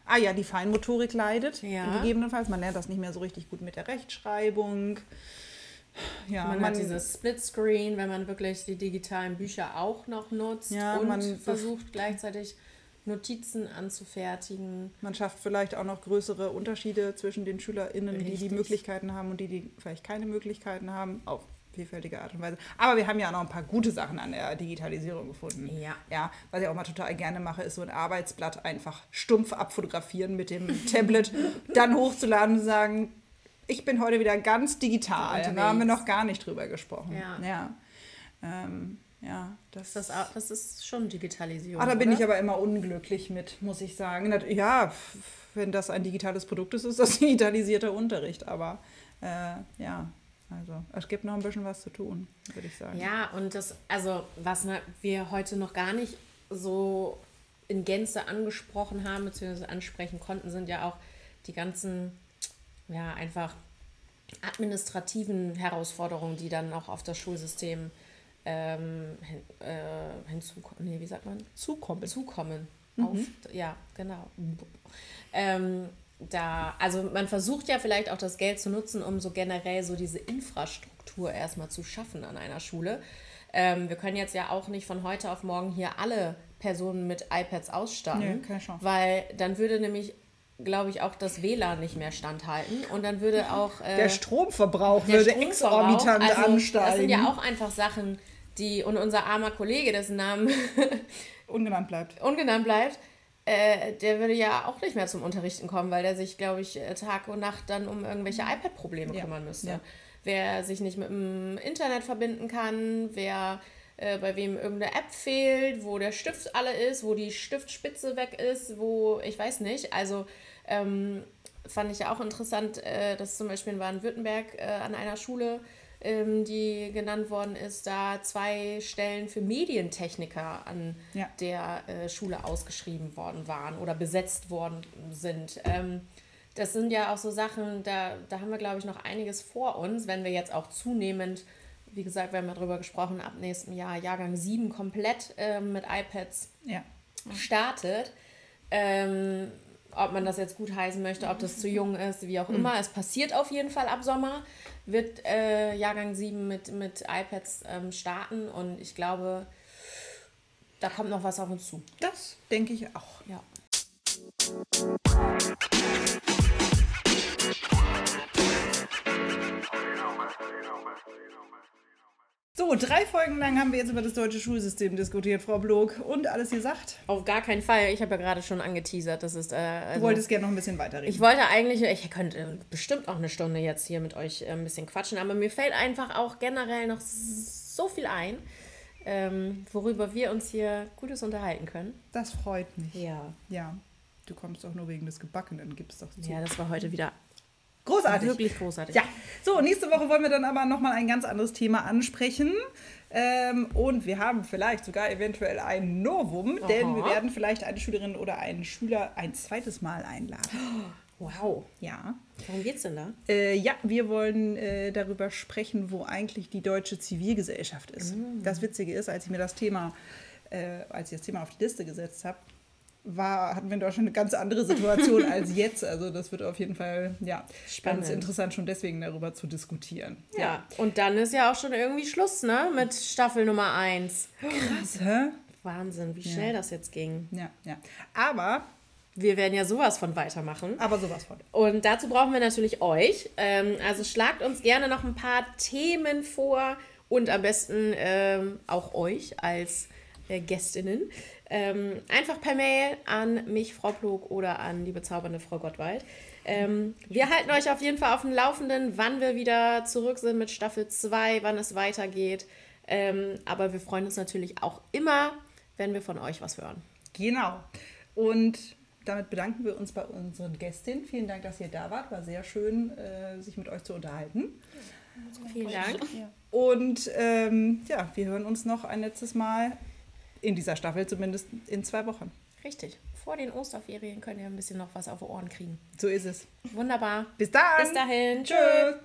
Ah ja, die Feinmotorik leidet, Ja. gegebenenfalls. Man lernt das nicht mehr so richtig gut mit der Rechtschreibung. Ja, man, hat dieses Splitscreen, wenn man wirklich die digitalen Bücher auch noch nutzt Ja, und man- versucht gleichzeitig Notizen anzufertigen. Man schafft vielleicht auch noch größere Unterschiede zwischen den SchülerInnen, die die Richtig. Möglichkeiten haben und die, die vielleicht keine Möglichkeiten haben, auf vielfältige Art und Weise. Aber wir haben ja auch noch ein paar gute Sachen an der Digitalisierung gefunden. Ja. Ja, was ich auch mal total gerne mache, ist so ein Arbeitsblatt einfach stumpf abfotografieren mit dem [LAUGHS] Tablet, dann hochzuladen und sagen, ich bin heute wieder ganz digital. Da haben wir noch gar nicht drüber gesprochen. Ja. Ja, ähm, ja das, Das, das ist schon Digitalisierung. Ah, da bin oder? ich aber immer unglücklich mit, muss ich sagen. Ja, wenn das ein digitales Produkt ist, ist das [LAUGHS] digitalisierter Unterricht. Aber äh, ja, also es gibt noch ein bisschen was zu tun, würde ich sagen. Ja, und das, also was ne- wir heute noch gar nicht so in Gänze angesprochen haben, beziehungsweise ansprechen konnten, sind ja auch die ganzen, ja, einfach administrativen Herausforderungen, die dann auch auf das Schulsystem ähm, hin, äh, hinzukommen. Nee, wie sagt man? Zukommen. zukommen. Auf, ja, genau. Ähm, da, also man versucht ja vielleicht auch das Geld zu nutzen, um so generell so diese Infrastruktur erstmal zu schaffen an einer Schule. Ähm, wir können jetzt ja auch nicht von heute auf morgen hier alle Personen mit iPads ausstatten, Nee, weil dann würde nämlich, glaube ich, auch das WLAN nicht mehr standhalten und dann würde auch äh, Der Stromverbrauch der würde Stromverbrauch, exorbitant also, ansteigen. Das sind ja auch einfach Sachen, die, und unser armer Kollege, dessen Namen [LAUGHS] ungenannt bleibt. ungenannt bleibt, äh, der würde ja auch nicht mehr zum Unterrichten kommen, weil der sich, glaube ich, äh, Tag und Nacht dann um irgendwelche iPad-Probleme Ja. kümmern müsste. Ja. Wer sich nicht mit dem Internet verbinden kann, wer äh, bei wem irgendeine App fehlt, wo der Stift alle ist, wo die Stiftspitze weg ist, wo ich weiß nicht. Also ähm, fand ich ja auch interessant, äh, dass zum Beispiel in Baden-Württemberg äh, an einer Schule, ähm, die genannt worden ist, da zwei Stellen für Medientechniker an Ja. der äh, Schule ausgeschrieben worden waren oder besetzt worden sind. Ähm, das sind ja auch so Sachen, da, da haben wir, glaube ich, noch einiges vor uns, wenn wir jetzt auch zunehmend, wie gesagt, wir haben ja drüber gesprochen, ab nächstem Jahr Jahrgang 7 komplett ähm, mit iPads Ja. startet. Ähm, ob man das jetzt gut heißen möchte, ob das zu jung ist, wie auch immer. Es passiert auf jeden Fall ab Sommer, wird äh, Jahrgang 7 mit, mit iPads ähm, starten und ich glaube, da kommt noch was auf uns zu. Das denke ich auch. Ja. So, drei Folgen lang haben wir jetzt über das deutsche Schulsystem diskutiert, Frau Blog. Und alles gesagt. Auf gar keinen Fall. Ich habe ja gerade schon angeteasert, das ist. Äh, also Du wolltest gerne noch ein bisschen weiterreden. Ich wollte eigentlich, ich könnte bestimmt auch eine Stunde jetzt hier mit euch äh, ein bisschen quatschen, aber mir fällt einfach auch generell noch so viel ein, ähm, worüber wir uns hier Gutes unterhalten können. das freut mich. Ja. Ja. Du kommst doch nur wegen des Gebackenen, gibst doch zu. Ja, das war heute wieder Großartig. wirklich großartig. Ja, so, nächste Woche wollen wir dann aber nochmal ein ganz anderes Thema ansprechen. Ähm, und wir haben vielleicht sogar eventuell ein Novum, denn Aha. wir werden vielleicht eine Schülerin oder einen Schüler ein zweites Mal einladen. Wow. Ja. Worum geht's denn da? Äh, ja, wir wollen äh, darüber sprechen, wo eigentlich die deutsche Zivilgesellschaft ist. Das Witzige ist, als ich mir das Thema, äh, als ich das Thema auf die Liste gesetzt habe, war, hatten wir in Deutschland eine ganz andere Situation [LAUGHS] als jetzt. Also das wird auf jeden Fall ja, Spannend. ganz interessant, schon deswegen darüber zu diskutieren. Ja. Und dann ist ja auch schon irgendwie Schluss, ne? Mit Staffel Nummer 1. Krass, hä? Wahnsinn, wie schnell das jetzt ging. Ja, ja. Aber, Wir werden ja sowas von weitermachen. aber sowas von. Und dazu brauchen wir natürlich euch. Ähm, also schlagt uns gerne noch ein paar Themen vor und am besten ähm, auch euch als äh, Gästinnen. Ähm, einfach per Mail an mich, Frau Plog, oder an die bezaubernde Frau Gottwald. Ähm, wir halten euch auf jeden Fall auf dem Laufenden, wann wir wieder zurück sind mit Staffel 2, wann es weitergeht. Ähm, aber wir freuen uns natürlich auch immer, wenn wir von euch was hören. Genau. Und damit bedanken wir uns bei unseren Gästinnen. Vielen Dank, dass ihr da wart. War sehr schön, äh, sich mit euch zu unterhalten. Vielen Dank. Und ähm, ja, wir hören uns noch ein letztes Mal in dieser Staffel zumindest in zwei Wochen. Richtig. Vor den Osterferien könnt ihr ein bisschen noch was auf die Ohren kriegen. So ist es. Wunderbar. Bis dann. Bis dahin. Tschüss.